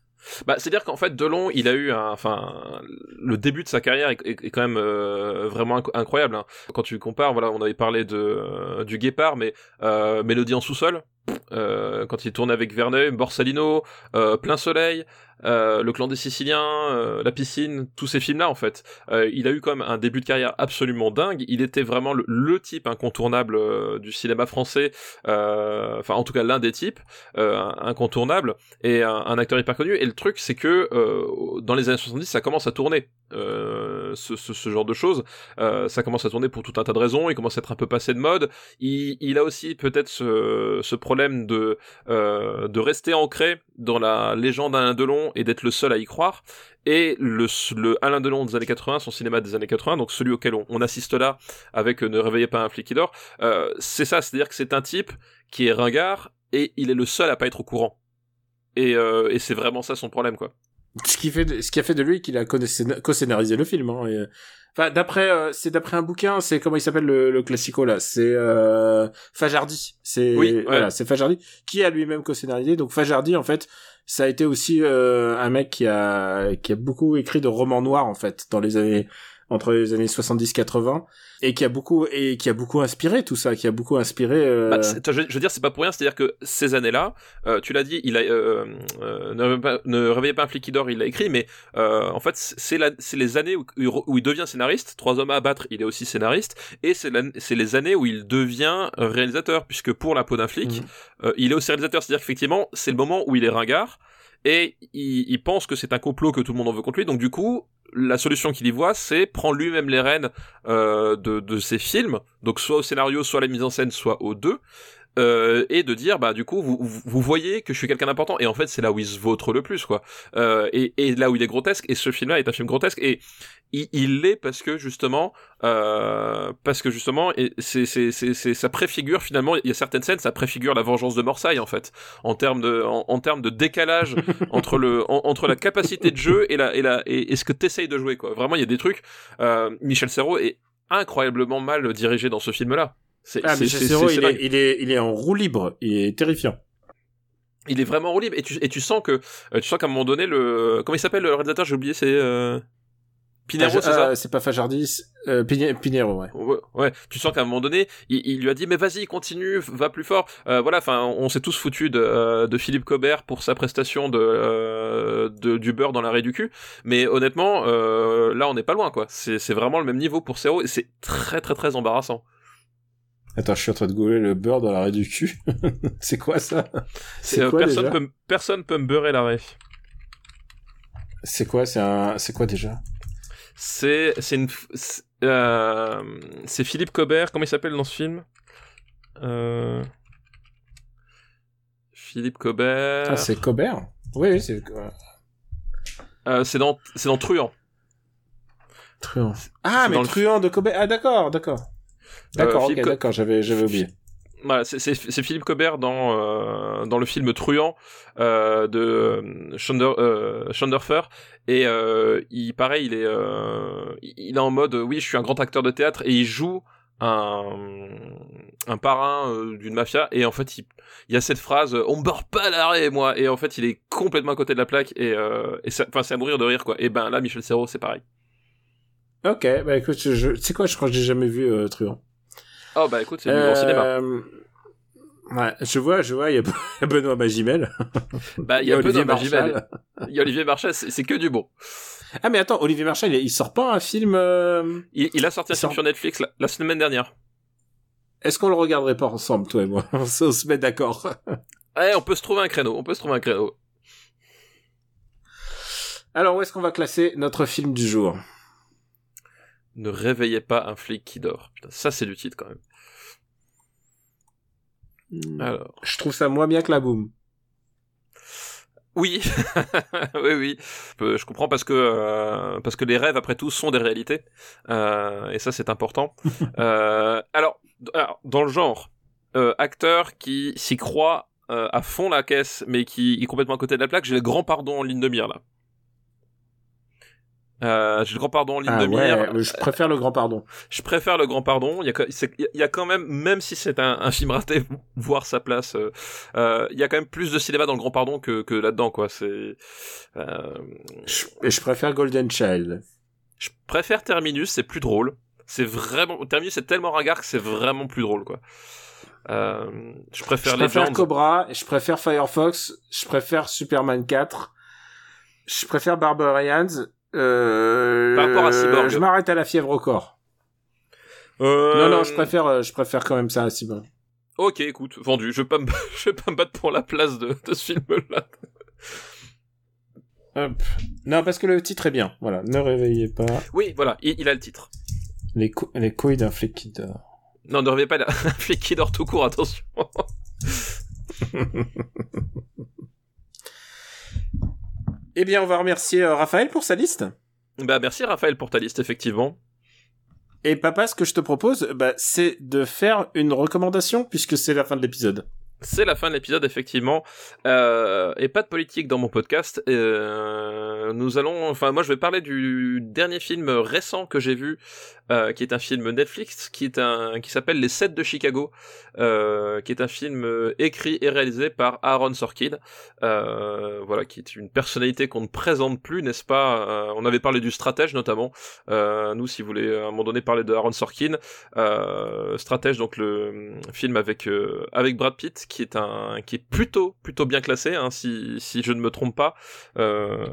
Bah, c'est-à-dire qu'en fait, Delon, il a eu un, enfin, le début de sa carrière est, quand même euh, vraiment inc incroyable. Hein. Quand tu compares, voilà, on avait parlé de euh, du Guépard, mais euh, Mélodie en sous-sol, euh, quand il tournait avec Verneuil, Borsalino, euh, Plein Soleil, euh, Le Clan des Siciliens, La Piscine, tous ces films-là en fait. Il a eu comme un début de carrière absolument dingue. Il était vraiment le, type incontournable du cinéma français, enfin en tout cas l'un des types incontournables et un, un, acteur hyper connu. Et le truc c'est que dans les années 70 ça commence à tourner. Ce, ce, genre de choses, ça commence à tourner pour tout un tas de raisons. Il commence à être un peu passé de mode. Il, a aussi peut-être ce, problème de de rester ancré dans la légende Alain Delon et d'être le seul à y croire. Et le, Alain Delon des années 80, son cinéma des années 80, donc celui auquel on, assiste là avec euh, Ne réveillez pas un flic qui dort, euh, c'est ça, c'est-à-dire que c'est un type qui est ringard et il est le seul à pas être au courant. Euh, et c'est vraiment ça son problème, quoi. Ce qui fait, de, ce qui a fait de lui qu'il a co-scénarisé le film. Hein, et... Enfin, d'après, euh, c'est d'après un bouquin, c'est comment il s'appelle le, le classico là, c'est euh, Fajardi. C'est oui, ouais. voilà, c'est Fajardi qui a lui-même co-scénarisé. Donc Fajardi, en fait, ça a été aussi euh, un mec qui a qui a beaucoup écrit de romans noirs en fait dans les années entre les années 70-80 et qui a beaucoup et qui a beaucoup inspiré tout ça, qui a beaucoup inspiré. Euh... Bah, je, je, veux dire, c'est pas pour rien, c'est-à-dire que ces années-là, euh, tu l'as dit, il a euh, euh, ne, réveillez pas un flic qui dort, il l'a écrit, mais euh, en fait, c'est c'est les années où, où, il devient scénariste. Trois hommes à abattre, il est aussi scénariste, et c'est les années où il devient réalisateur, puisque pour la peau d'un flic, mmh. il est aussi réalisateur, c'est-à-dire qu'effectivement, c'est le moment où il est ringard et il, il pense que c'est un complot que tout le monde en veut contre lui donc du coup la solution qu'il y voit c'est prendre lui-même les rênes euh, de, de ses films donc soit au scénario soit à la mise en scène soit aux deux euh, et de dire bah du coup vous, vous voyez que je suis quelqu'un d'important. Et en fait c'est là où il se vautre le plus quoi. Euh, et, et là où il est grotesque. Et ce film là est un film grotesque. Et il l'est parce que justement euh, parce que justement c'est c'est c'est ça préfigure finalement il y a certaines scènes ça préfigure la vengeance de Morsay en fait. En termes de en, en termes de décalage entre le en, entre la capacité de jeu et la et la et, et ce que t'essayes de jouer quoi. Vraiment il y a des trucs euh, Michel Serrault est incroyablement mal dirigé dans ce film là c'est, ah, il, est, il, est, il est en roue libre, il est terrifiant. Il est vraiment en roue libre et tu, et tu sens que tu sens qu'à un moment donné le comment il s'appelle le réalisateur j'ai oublié c'est euh... Pinero, c'est ça euh, C'est pas Fajardis, euh, Pinero, ouais. ouais. ouais. tu sens qu'à un moment donné, il, il, lui a dit mais vas-y, continue, va plus fort. Euh, voilà, enfin, on s'est tous foutus de, euh, de Philippe Cobert pour sa prestation de, euh, de du beurre dans l'arrêt du cul, mais honnêtement, là, on n'est pas loin, quoi. C'est vraiment le même niveau pour Serrault et c'est très très très embarrassant. Attends, je suis en train de gauler le beurre dans l'arrêt du cul. c'est quoi ça? C'est personne peut personne peut me beurrer l'arrêt. C'est quoi C'est un c'est quoi déjà? C'est c'est une euh, c'est Philippe Cobert. Comment il s'appelle dans ce film? Euh... Philippe Cobert. Ah, c'est Cobert? Oui, c'est. Euh, c'est dans c'est dans Truand. Truand. Ah, mais Truand de Cobert. Ah, d'accord, d'accord. D'accord, euh, d'accord, j'avais j'avais oublié. Voilà, c'est Philippe Cobert dans euh, dans le film Truand euh, de euh, Schonderfer. Et il pareil il est il est en mode oui je suis un grand acteur de théâtre et il joue un un parrain d'une mafia. Et en fait il, il y a cette phrase on me pas l'arrêt moi! Et en fait il est complètement à côté de la plaque et et c'est à mourir de rire quoi. Et ben là Michel Serrault c'est pareil ok bah écoute je, tu sais quoi je crois que j'ai jamais vu Truand Oh bah écoute, c'est du grand cinéma. Euh, ouais, je vois, je vois, il y a Benoît Magimel. Bah il y a, Benoît Magimel. Il y a Olivier Marchal, c'est que du bon. Ah mais attends, Olivier Marchal, il, il sort pas un film euh... il, il, a sorti un film sur Netflix la, la, semaine dernière. Est-ce qu'on le regarderait pas ensemble, toi et moi? On se met d'accord. Ouais, on peut se trouver un créneau, on peut se trouver un créneau. Alors, où est-ce qu'on va classer notre film du jour? Ne réveillez pas un flic qui dort. Putain, ça c'est du titre quand même. Hmm. Alors. Je trouve ça moins bien que la boom. Oui, oui, oui. Euh, je comprends parce que euh, parce que les rêves après tout sont des réalités euh, et ça c'est important. euh, alors, alors, dans le genre euh, acteur qui s'y croit euh, à fond la caisse mais qui est complètement à côté de la plaque, j'ai le grand pardon en ligne de mire là. Euh, j'ai le grand pardon ligne ah de mire. Ouais, je préfère le grand pardon. Je préfère le grand pardon. Il y a, il y a quand même, même si c'est un, un, film raté, voir sa place. Euh, euh, il y a quand même plus de cinéma dans le grand pardon que, que là-dedans, quoi. C'est. Euh... Je, et je préfère Golden Child. Je préfère Terminus, c'est plus drôle. C'est vraiment Terminus, c'est tellement ringard que c'est vraiment plus drôle, quoi. Euh, je préfère je préfère. Cobra, je préfère Firefox, je préfère Superman 4, je préfère Barbarians. Euh, Par rapport à Cyborg. Je m'arrête à la fièvre au corps. Euh, Non, non, je préfère, euh, je préfère quand même ça à Cyborg. Ok, écoute, vendu. Je vais pas me, je vais pas me battre pour la place de, de ce film-là. Hop. Non, parce que le titre est bien. Voilà, ne réveillez pas Oui, voilà, il, il a le titre. les, cou- les couilles d'un flic qui dort. Non, ne réveillez pas la- un flic qui dort tout court, attention. Eh bien, on va remercier euh, Raphaël pour sa liste. bah, merci Raphaël pour ta liste, effectivement. Et papa, ce que je te propose, bah, c'est de faire une recommandation puisque c'est la fin de l'épisode. C'est la fin de l'épisode, effectivement. Euh, et pas de politique dans mon podcast. Euh, nous allons, enfin, moi, je vais parler du dernier film récent que j'ai vu, euh, qui est un film Netflix, qui est un, qui s'appelle Les Sept de Chicago, qui est un film écrit et réalisé par Aaron Sorkin. Voilà, qui est une personnalité qu'on ne présente plus, n'est-ce pas? On avait parlé du stratège notamment. Nous, si vous voulez à un moment donné parler de Aaron Sorkin, stratège, donc le film avec avec Brad Pitt, qui est un qui est plutôt plutôt bien classé, hein, si si je ne me trompe pas. Euh,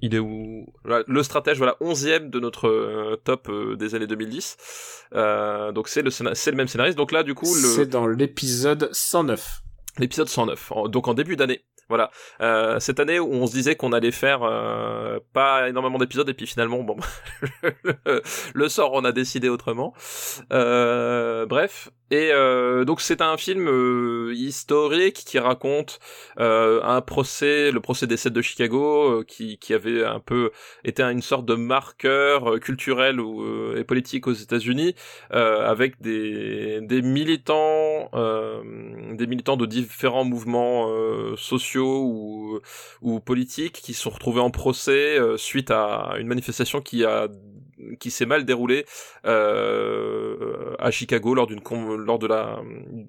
il est où? Le stratège, voilà, 11e de notre euh, top euh, des années 2010. Euh, donc c'est le scéna- c'est le même scénariste. Donc là, du coup, le C'est dans l'épisode 109. l'épisode 109, en- donc en début d'année. Voilà, euh, cette année où on se disait qu'on allait faire euh, pas énormément d'épisodes et puis finalement bon le, sort on a décidé autrement. Euh, bref, et euh, donc c'est un film euh, historique qui raconte euh, un procès, le procès des sept de Chicago, qui, qui avait un peu été une sorte de marqueur culturel ou, et politique aux États-Unis, avec des, des militants, des militants de différents mouvements euh, ou, ou politiques qui sont retrouvés en procès euh, suite à une manifestation qui a qui s'est mal déroulée euh, à Chicago lors d'une lors de la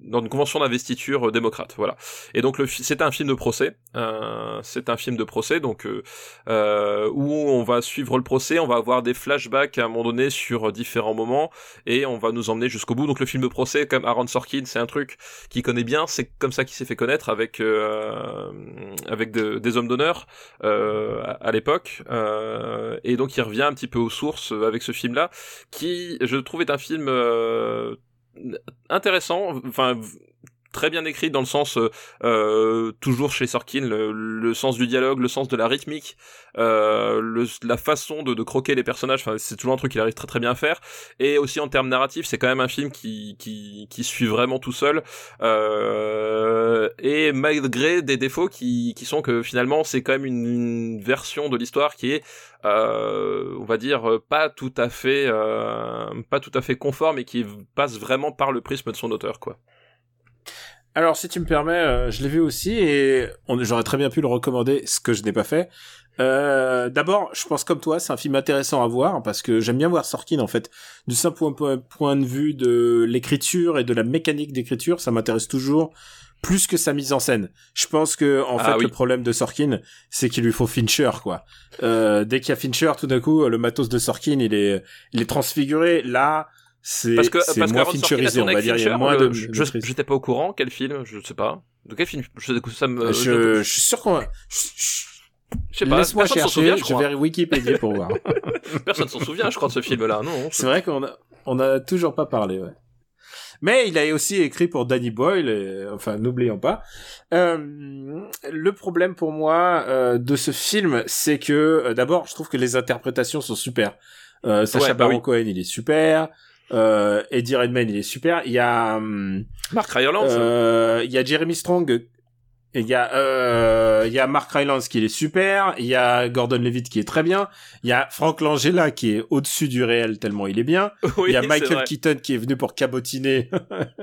lors d'une convention d'investiture euh, démocrate. Voilà. Et donc le c'est un film de procès euh, c'est un film de procès donc euh, euh, où on va suivre le procès on va avoir des flashbacks à un moment donné sur différents moments et on va nous emmener jusqu'au bout. Donc le film de procès comme Aaron Sorkin c'est un truc qu'il connaît bien c'est comme ça qu'il s'est fait connaître avec avec de- des hommes d'honneur à, à l'époque et donc il revient un petit peu aux sources avec ce film là qui je trouve est un film euh, intéressant enfin très bien écrit dans le sens euh, euh, toujours chez Sorkin le, sens du dialogue le sens de la rythmique euh, la façon de, croquer les personnages c'est toujours un truc qu'il arrive très très bien à faire. Et aussi en termes narratifs c'est quand même un film qui suit vraiment tout seul et malgré des défauts qui sont que finalement c'est quand même une, une version de l'histoire qui est on va dire pas tout à fait pas tout à fait conforme et qui passe vraiment par le prisme de son auteur quoi Alors, si tu me permets, euh, je l'ai vu aussi et on- j'aurais très bien pu le recommander, ce que je n'ai pas fait. Euh, D'abord, je pense comme toi, c'est un film intéressant à voir parce que j'aime bien voir Sorkin en fait. Du simple point, de vue de l'écriture et de la mécanique d'écriture, ça m'intéresse toujours plus que sa mise en scène. Je pense que en Ah fait oui. le problème de Sorkin, c'est qu'il lui faut Fincher quoi. Euh, dès qu'il y a Fincher, tout d'un coup, le matos de Sorkin, il est, il est transfiguré. Là, c'est parce que parce moins Fincherisé, on va dire. Il y a moins de. je maîtrise. j'étais pas au courant quel film je sais pas de quel film? Je, ça me je, je- je suis sûr qu'on. je- je- je sais pas Laisse-moi chercher. souvient je je vais Wikipédia pour voir. personne s'en souvient je crois de ce film là non C'est vrai qu'on a, on a toujours pas parlé. Ouais. Mais il a aussi écrit pour Danny Boyle, et, enfin n'oublions pas. Euh, le problème pour moi euh, de ce film, c'est que euh, d'abord, je trouve que les interprétations sont super. Euh, Sacha Ouais, bah Baron oui. Cohen, il est super. Euh, Eddie Redmayne, il est super. Il y a, hum, Mark Rylance euh, il y a Jeremy Strong. Il y a, euh, il y a Mark Rylance qui est super. Il y a Gordon Levitt qui est très bien. Il y a Frank Langella qui est au-dessus du réel tellement il est bien. Oui, il y a Michael. Keaton qui est venu pour cabotiner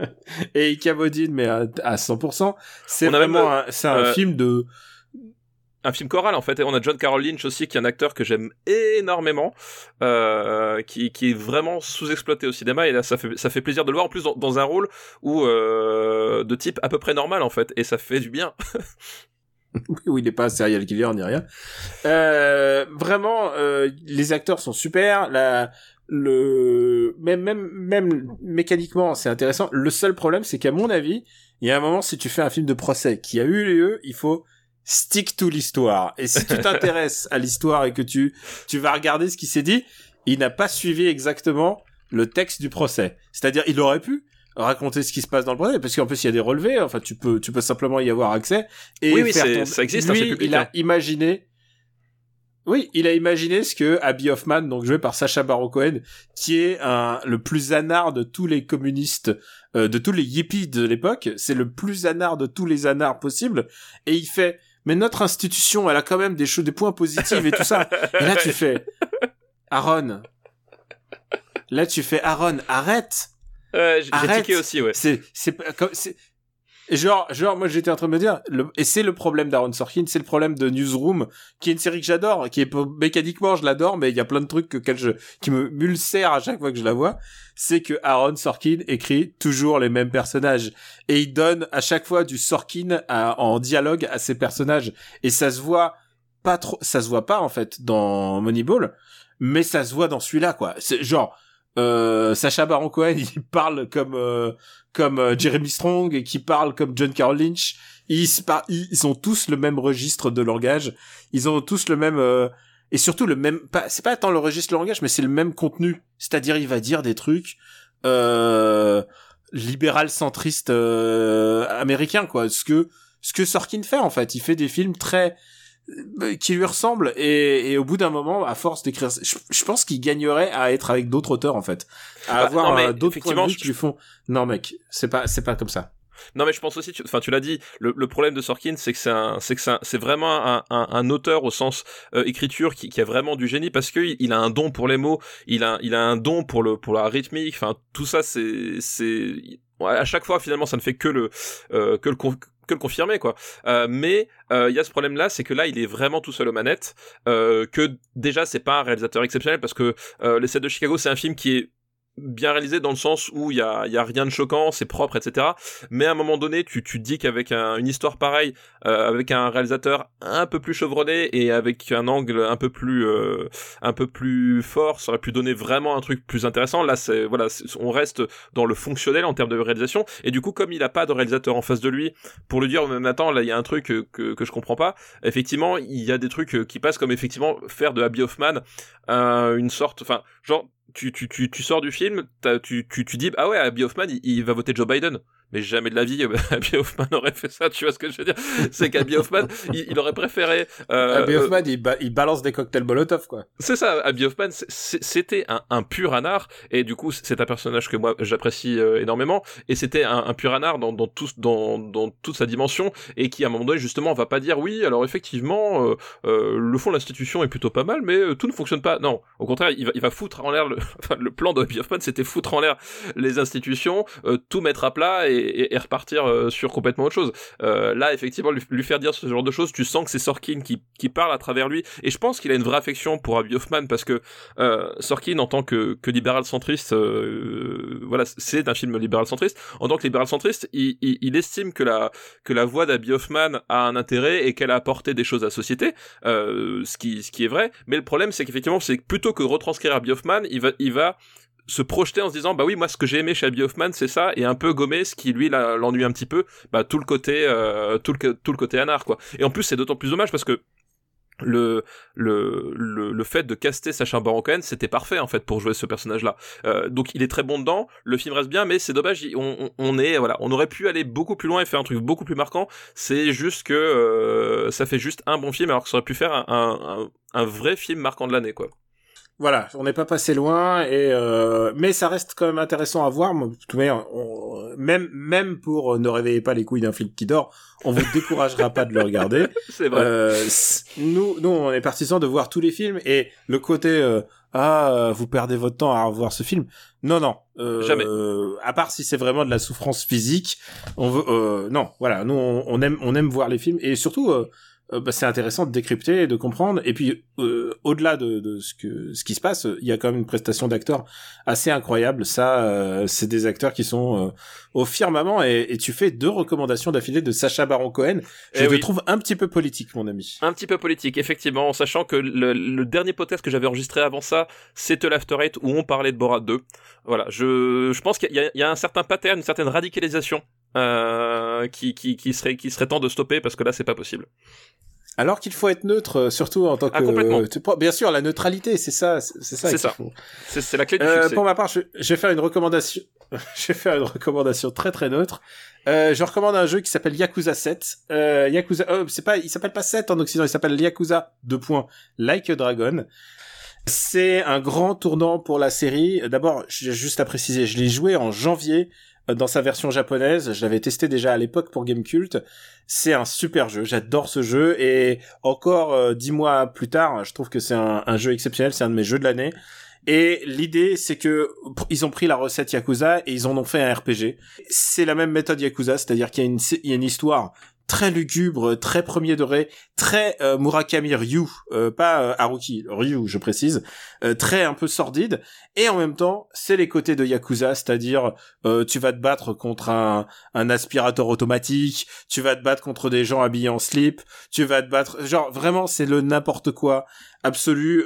et il cabotine mais à, à 100%. C'est vraiment même, un, c'est un euh, film de un film choral en fait et on a John Carroll Lynch aussi qui est un acteur que j'aime énormément euh, qui, est vraiment sous-exploité au cinéma et là ça fait ça fait plaisir de le voir en plus dans, un rôle où euh, de type à peu près normal en fait et ça fait du bien où il n'est pas serial killer ni rien. Euh, vraiment, les acteurs sont super. La, le, même, même, même mécaniquement, c'est intéressant. Le seul problème, c'est qu'à mon avis, il y a un moment, si tu fais un film de procès qui a eu lieu, il faut stick to l'histoire. Et si tu t'intéresses à l'histoire et que tu, tu vas regarder ce qui s'est dit, il n'a pas suivi exactement le texte du procès. C'est-à-dire, il aurait pu, raconter ce qui se passe dans le procès parce qu'en plus il y a des relevés enfin tu peux tu peux simplement y avoir accès et oui, oui, ton- ça existe, hein, lui public, il a hein. imaginé oui il a imaginé ce que Abby Hoffman donc joué par Sacha Baron Cohen qui est un le plus anard de tous les communistes euh, de tous les hippies de l'époque c'est le plus anard de tous les anards possibles et il fait mais notre institution elle a quand même des choses des points positifs et tout ça. Et là tu fais Aaron. Là tu fais Aaron arrête. Ouais, j'ai tiqué aussi, ouais. c'est c'est pas comme c'est et genre genre moi j'étais en train de me dire le, et c'est le problème d'Aaron Sorkin c'est le problème de Newsroom qui est une série que j'adore qui est mécaniquement je l'adore mais il y a plein de trucs que je qui me m'ulcèrent à chaque fois que je la vois. C'est que Aaron Sorkin écrit toujours les mêmes personnages. Et il donne à chaque fois du Sorkin en dialogue à ses personnages. Et ça se voit pas trop ça se voit pas en fait dans Moneyball mais ça se voit dans celui-là quoi. C'est genre euh, Sacha Baron Cohen il parle comme euh, comme euh, Jeremy Strong et qui parle comme John Carroll Lynch. Ils, ils ont tous le même registre de langage. Ils ont tous le même euh, et surtout le même pas c'est pas tant le registre de langage mais c'est le même contenu. C'est-à-dire il va dire des trucs euh, libéral centriste euh, américain quoi. Ce que ce que Sorkin fait en fait. Il fait des films très qui lui ressemblent et, et au bout d'un moment à force d'écrire je, je pense qu'il gagnerait à être avec d'autres auteurs en fait. À Bah, avoir euh, d'autres points de effectivement, vue je- qui lui font non mec c'est pas c'est pas comme ça. Non, mais je pense aussi, enfin, tu l'as dit, le, le problème de Sorkin, c'est que c'est un, c'est que c'est vraiment un, un, un auteur au sens euh, écriture qui, qui a vraiment du génie parce que il, il a un don pour les mots, il a, il a un don pour le, pour la rythmique, enfin, tout ça, c'est, c'est, à chaque fois, finalement, ça ne fait que le, euh, que le, que le confirmer quoi. Euh, mais euh, il y a ce problème là, c'est que là il est vraiment tout seul aux manettes. Euh, que déjà c'est pas un réalisateur exceptionnel parce que Les 7 de Chicago c'est un film qui est bien réalisé dans le sens où il y a, y a rien de choquant, c'est propre, etc. Mais à un moment donné, tu, tu dis qu'avec un- une histoire pareille, euh, avec un réalisateur un peu plus chevronné et avec un angle un peu plus euh, un peu plus fort, ça aurait pu donner vraiment un truc plus intéressant. Là, c'est voilà, on reste dans le fonctionnel en termes de réalisation. Et du coup, comme il a pas de réalisateur en face de lui pour lui dire, mais attends, là, il y a un truc que, que, je comprends pas. Effectivement, il y a des trucs qui passent comme effectivement faire de Abby Hoffman euh, une sorte, enfin, genre, tu, tu, tu, tu sors du film, tu, tu, tu dis, ah ouais, Abby Hoffman, il va voter Joe Biden. Mais jamais de la vie, Abby Hoffman aurait fait ça, tu vois ce que je veux dire? C'est qu'Abby Hoffman, il, il aurait préféré... Euh, Abby euh, Hoffman il, ba- il balance des cocktails Molotov quoi c'est ça, Abby Hoffman, c'était un, un pur anard, et du coup, c'est un personnage que moi j'apprécie euh, énormément, et c'était un, un pur anard dans, dans, tout, dans, dans toute sa dimension, et qui à un moment donné, justement, va pas dire oui, alors effectivement, euh, le fond de l'institution est plutôt pas mal, mais tout ne fonctionne pas. Non, au contraire, il va, il va foutre en l'air, le, enfin, le plan de Abby Hoffman, c'était foutre en l'air les institutions, euh, tout mettre à plat et, et- repartir euh, sur complètement autre chose. Euh, là, effectivement, lui, faire dire ce genre de choses, tu sens que c'est Sorkin qui, qui parle à travers lui, et je pense qu'il a une vraie affection pour Abby Hoffman parce que euh, Sorkin, en tant que, que libéral centriste, voilà, c'est un film libéral centriste. En tant que libéral centriste, il, il, estime que la que la voix d'Abby Hoffman a un intérêt et qu'elle a apporté des choses à la société, ce qui ce qui est vrai. Mais le problème, c'est qu'effectivement, c'est plutôt que retranscrire Abby Hoffman, il va il va se projeter en se disant bah oui moi ce que j'ai aimé chez Abby Hoffman c'est ça et un peu gommer ce qui lui l'ennuie un petit peu bah tout le côté euh, tout le tout le côté anard quoi et en plus c'est d'autant plus dommage parce que le, le, le, le fait de caster Sacha Baron Cohen, c'était parfait en fait pour jouer ce personnage-là. Euh, donc il est très bon dedans, le film reste bien, mais c'est dommage, on, on- est voilà, on aurait pu aller beaucoup plus loin et faire un truc beaucoup plus marquant. C'est juste que euh, ça fait juste un bon film alors que ça aurait pu faire un, un- un vrai film marquant de l'année quoi. Voilà, on n'est pas passé loin et euh, mais ça reste quand même intéressant à voir. On- même même pour euh, ne réveillez pas les couilles d'un film qui dort, on vous découragera pas de le regarder. C'est vrai. Euh, nous, nous, on est partisans de voir tous les films et le côté euh, ah euh, vous perdez votre temps à revoir ce film. Non, non, euh, Jamais. euh, à part si c'est vraiment de la souffrance physique, on veut. Euh, non, voilà, nous on, on aime on aime voir les films et surtout. Euh, euh, bah, c'est intéressant de décrypter et de comprendre. Et puis, euh, au-delà de, de, ce que ce qui se passe, il y a quand même une prestation d'acteurs assez incroyable. Ça, euh, c'est des acteurs qui sont au firmament. Et, et, tu fais deux recommandations d'affilée de Sacha Baron Cohen. Je te trouve un petit peu politique, mon ami. Un petit peu politique, effectivement, en sachant que le, le dernier podcast que j'avais enregistré avant ça, c'était l'After Eight où on parlait de Borat 2. Voilà, je, je pense qu'il y, y, a un certain pattern, une certaine radicalisation euh, qui, qui, qui, serait, qui serait temps de stopper parce que là, c'est pas possible. Alors qu'il faut être neutre, euh, surtout en tant ah, que. Ah, complètement. Bien sûr, la neutralité, c'est ça, c'est ça. C'est ça. C'est la clé du euh, Pour ma part, je, je, vais faire une recommandation. je vais faire une recommandation très très neutre. Euh, je recommande un jeu qui s'appelle Yakuza 7. Euh, Yakuza, oh, c'est pas, il s'appelle pas 7 en Occident, il s'appelle Yakuza 2. Like a Dragon. C'est un grand tournant pour la série. D'abord, juste à préciser, je l'ai joué en janvier euh, dans sa version japonaise. Je l'avais testé déjà à l'époque pour Gamecult. C'est un super jeu. J'adore ce jeu et encore euh, dix mois plus tard, je trouve que c'est un, jeu exceptionnel. C'est un de mes jeux de l'année. Et l'idée, c'est que ils ont pris la recette Yakuza et ils en ont fait un RPG. C'est la même méthode Yakuza, c'est-à-dire qu'il y a une histoire très lugubre, très premier degré, très euh, Murakami Ryu, euh, pas euh, Haruki, Ryu, je précise, euh, très un peu sordide, et en même temps, c'est les côtés de Yakuza, c'est-à-dire tu vas te battre contre un, un aspirateur automatique, tu vas te battre contre des gens habillés en slip, tu vas te battre, genre vraiment c'est le n'importe quoi absolu,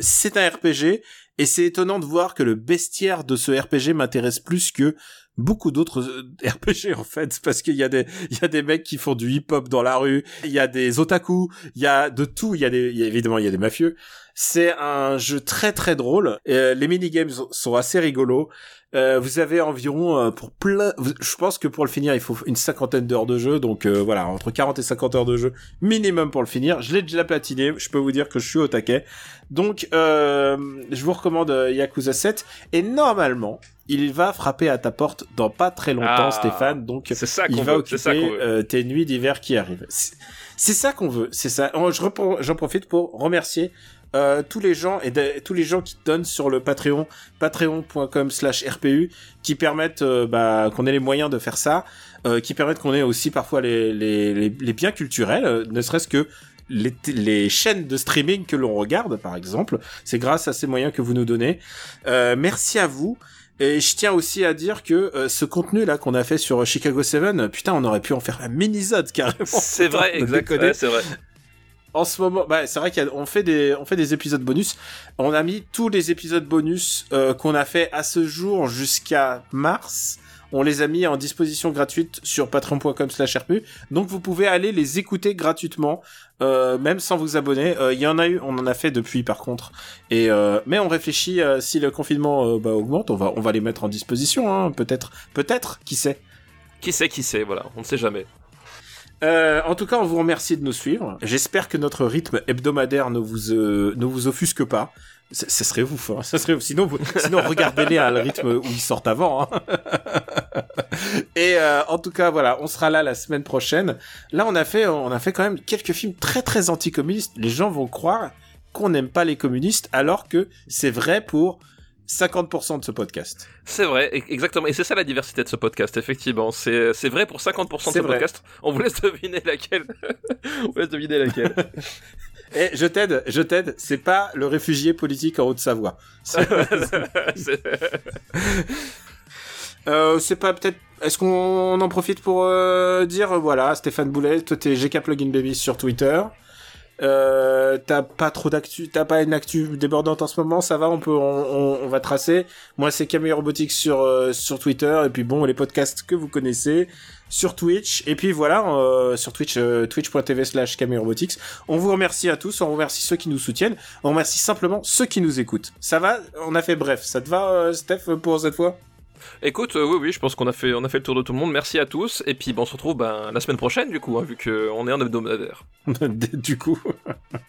c'est un RPG, et c'est étonnant de voir que le bestiaire de ce RPG m'intéresse plus que beaucoup d'autres euh, RPG en fait parce qu'il y a des il y a des mecs qui font du hip-hop dans la rue, il y a des otaku, il y a de tout, il y a des évidemment il y a des mafieux. C'est un jeu très très drôle. Euh, les mini games sont assez rigolos. Euh, vous avez environ pour plein je pense que pour le finir, il faut une cinquantaine d'heures de jeu donc voilà, entre 40 et 50 heures de jeu minimum pour le finir. Je l'ai déjà platiné, je peux vous dire que je suis au taquet. Donc je vous recommande Yakuza 7 et normalement il va frapper à ta porte dans pas très longtemps, ah, Stéphane. Donc, ça il va occuper euh, tes nuits d'hiver qui arrivent. C'est ça qu'on veut. C'est ça. Oh, j'en profite pour remercier euh, tous les gens et tous les gens qui donnent sur le Patreon, patreon.com/rpu, qui permettent euh, bah, qu'on ait les moyens de faire ça, qui permettent qu'on ait aussi parfois les, les, les, biens culturels, ne serait-ce que les, les, chaînes de streaming que l'on regarde, par exemple. C'est grâce à ces moyens que vous nous donnez. merci à vous. Et je tiens aussi à dire que euh, ce contenu là qu'on a fait sur Chicago 7, putain, on aurait pu en faire un mini-zode carrément. C'est vrai, exactement. c'est vrai. En ce moment, bah, c'est vrai qu'on fait des, on fait des épisodes bonus. On a mis tous les épisodes bonus euh, qu'on a fait à ce jour jusqu'à mars on les a mis en disposition gratuite sur patreon.com/rpu. Donc vous pouvez aller les écouter gratuitement, euh, même sans vous abonner. Euh, il y en a eu, on en a fait depuis par contre. Et euh, mais on réfléchit si le confinement bah, augmente, on va on va les mettre en disposition. Hein, peut-être, peut-être, qui sait. Qui sait, qui sait. Voilà, on ne sait jamais. en tout cas, on vous remercie de nous suivre. J'espère que notre rythme hebdomadaire ne vous ne vous offusque pas. Ce serait ouf, hein. ça serait Sinon, sinon regardez-les à le rythme où ils sortent avant. Hein. Et euh, en tout cas, voilà, on sera là la semaine prochaine. Là, on a fait, on a fait quand même quelques films très très anticommunistes. Les gens vont croire qu'on n'aime pas les communistes, alors que c'est vrai pour 50% de ce podcast. C'est vrai, e-, exactement. Et c'est ça la diversité de ce podcast, effectivement. C'est, c'est vrai pour 50% de ce podcast. On vous laisse deviner laquelle. on vous laisse deviner laquelle. Et je t'aide, je t'aide. C'est pas le réfugié politique en Haute-Savoie. Euh, c'est pas peut-être. Est-ce qu'on en profite pour euh, dire voilà Stéphane Boulet, toi t'es GK Plugin Baby sur Twitter. Euh, t'as pas trop d'actu, t'as pas une actu débordante en ce moment, ça va, on peut, on, on, va tracer. Moi, c'est Camille Robotics sur euh, sur Twitter et puis bon, les podcasts que vous connaissez sur Twitch et puis voilà euh, sur Twitch euh, twitch.tv slash Robotics. On vous remercie à tous, on remercie ceux qui nous soutiennent, on remercie simplement ceux qui nous écoutent. Ça va? On a fait bref. Ça te va, Steph, pour cette fois? Écoute, oui, oui, je pense qu'on a fait, on a fait le tour de tout le monde. Merci à tous. Et puis, bon, on se retrouve ben, la semaine prochaine, du coup, hein, vu qu'on est en hebdomadaire. du coup.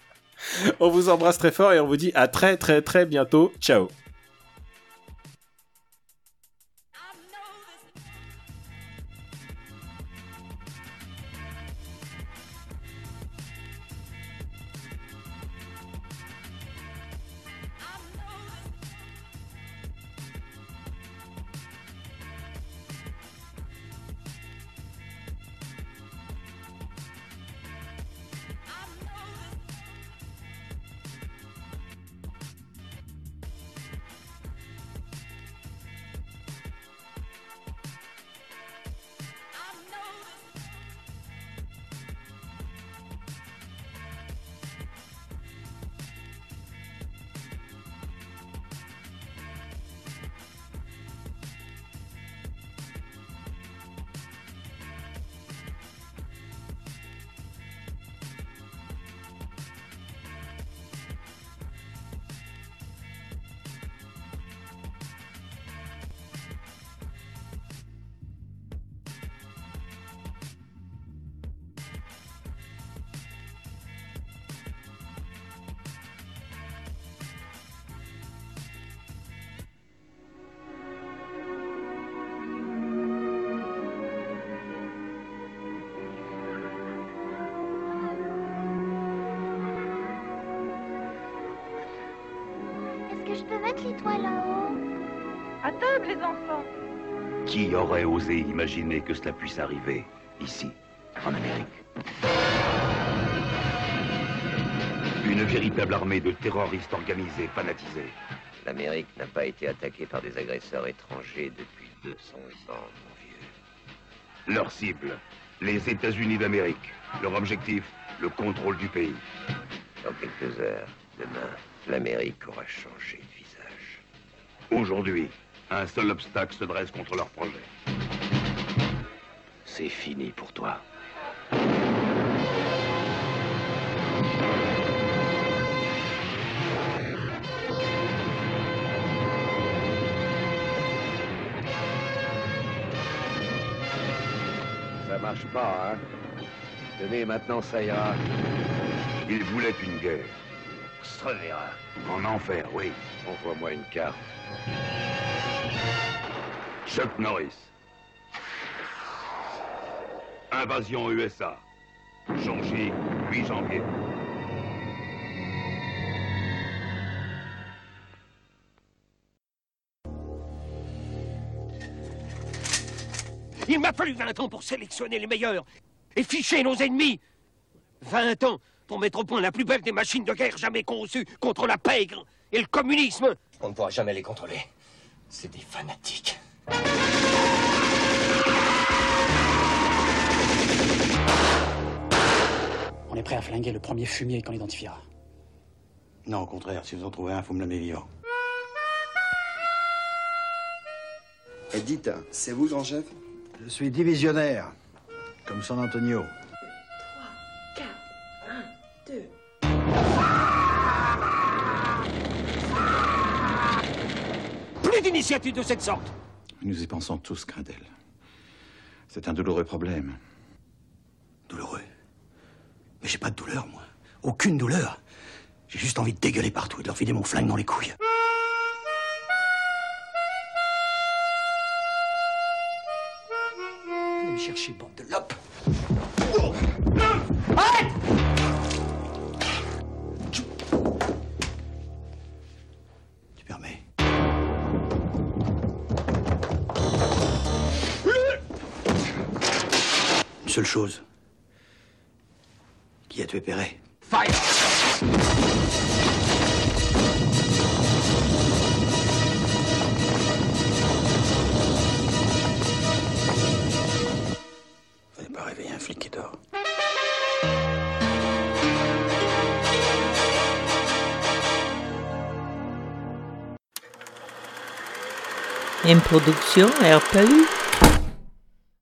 on vous embrasse très fort et on vous dit à très, très, très bientôt. Ciao. Puisse arriver ici, en Amérique Une véritable armée de terroristes organisés, fanatisés. L'Amérique n'a pas été attaquée par des agresseurs étrangers depuis 200 ans, mon vieux. Leur cible, les États-Unis d'Amérique. Leur objectif, le contrôle du pays. Dans quelques heures, demain, l'Amérique aura changé de visage. Aujourd'hui, un seul obstacle se dresse contre leur projet. C'est fini pour toi. Ça marche pas, hein Tenez, maintenant ça ira. Ils voulaient une guerre. Se reverra. En enfer, oui. Envoie-moi une carte. Chuck Norris. Invasion USA. Changy, 8 janvier. Il m'a fallu 20 ans pour sélectionner les meilleurs et ficher nos ennemis. 20 ans pour mettre au point la plus belle des machines de guerre jamais conçues contre la pègre et le communisme. On ne pourra jamais les contrôler. C'est des fanatiques. On est prêt à flinguer le premier fumier qu'on identifiera. Non, au contraire, si vous en trouvez un, faut me l'amener vivant. Et dites, c'est vous, grand chef Je suis divisionnaire, comme San Antonio. 3, 4, 1, 2. Plus d'initiatives de cette sorte. Nous y pensons tous, Grindel. C'est un douloureux problème. Douloureux Mais j'ai pas de douleur, moi. Aucune douleur. J'ai juste envie de dégueuler partout et de leur filer mon flingue dans les couilles. Venez me chercher, bande de lopes. Arrête Tu permets? Une seule chose. Qui a tué Perret Fire Fallait pas réveiller un flic qui dort. Une production RPU.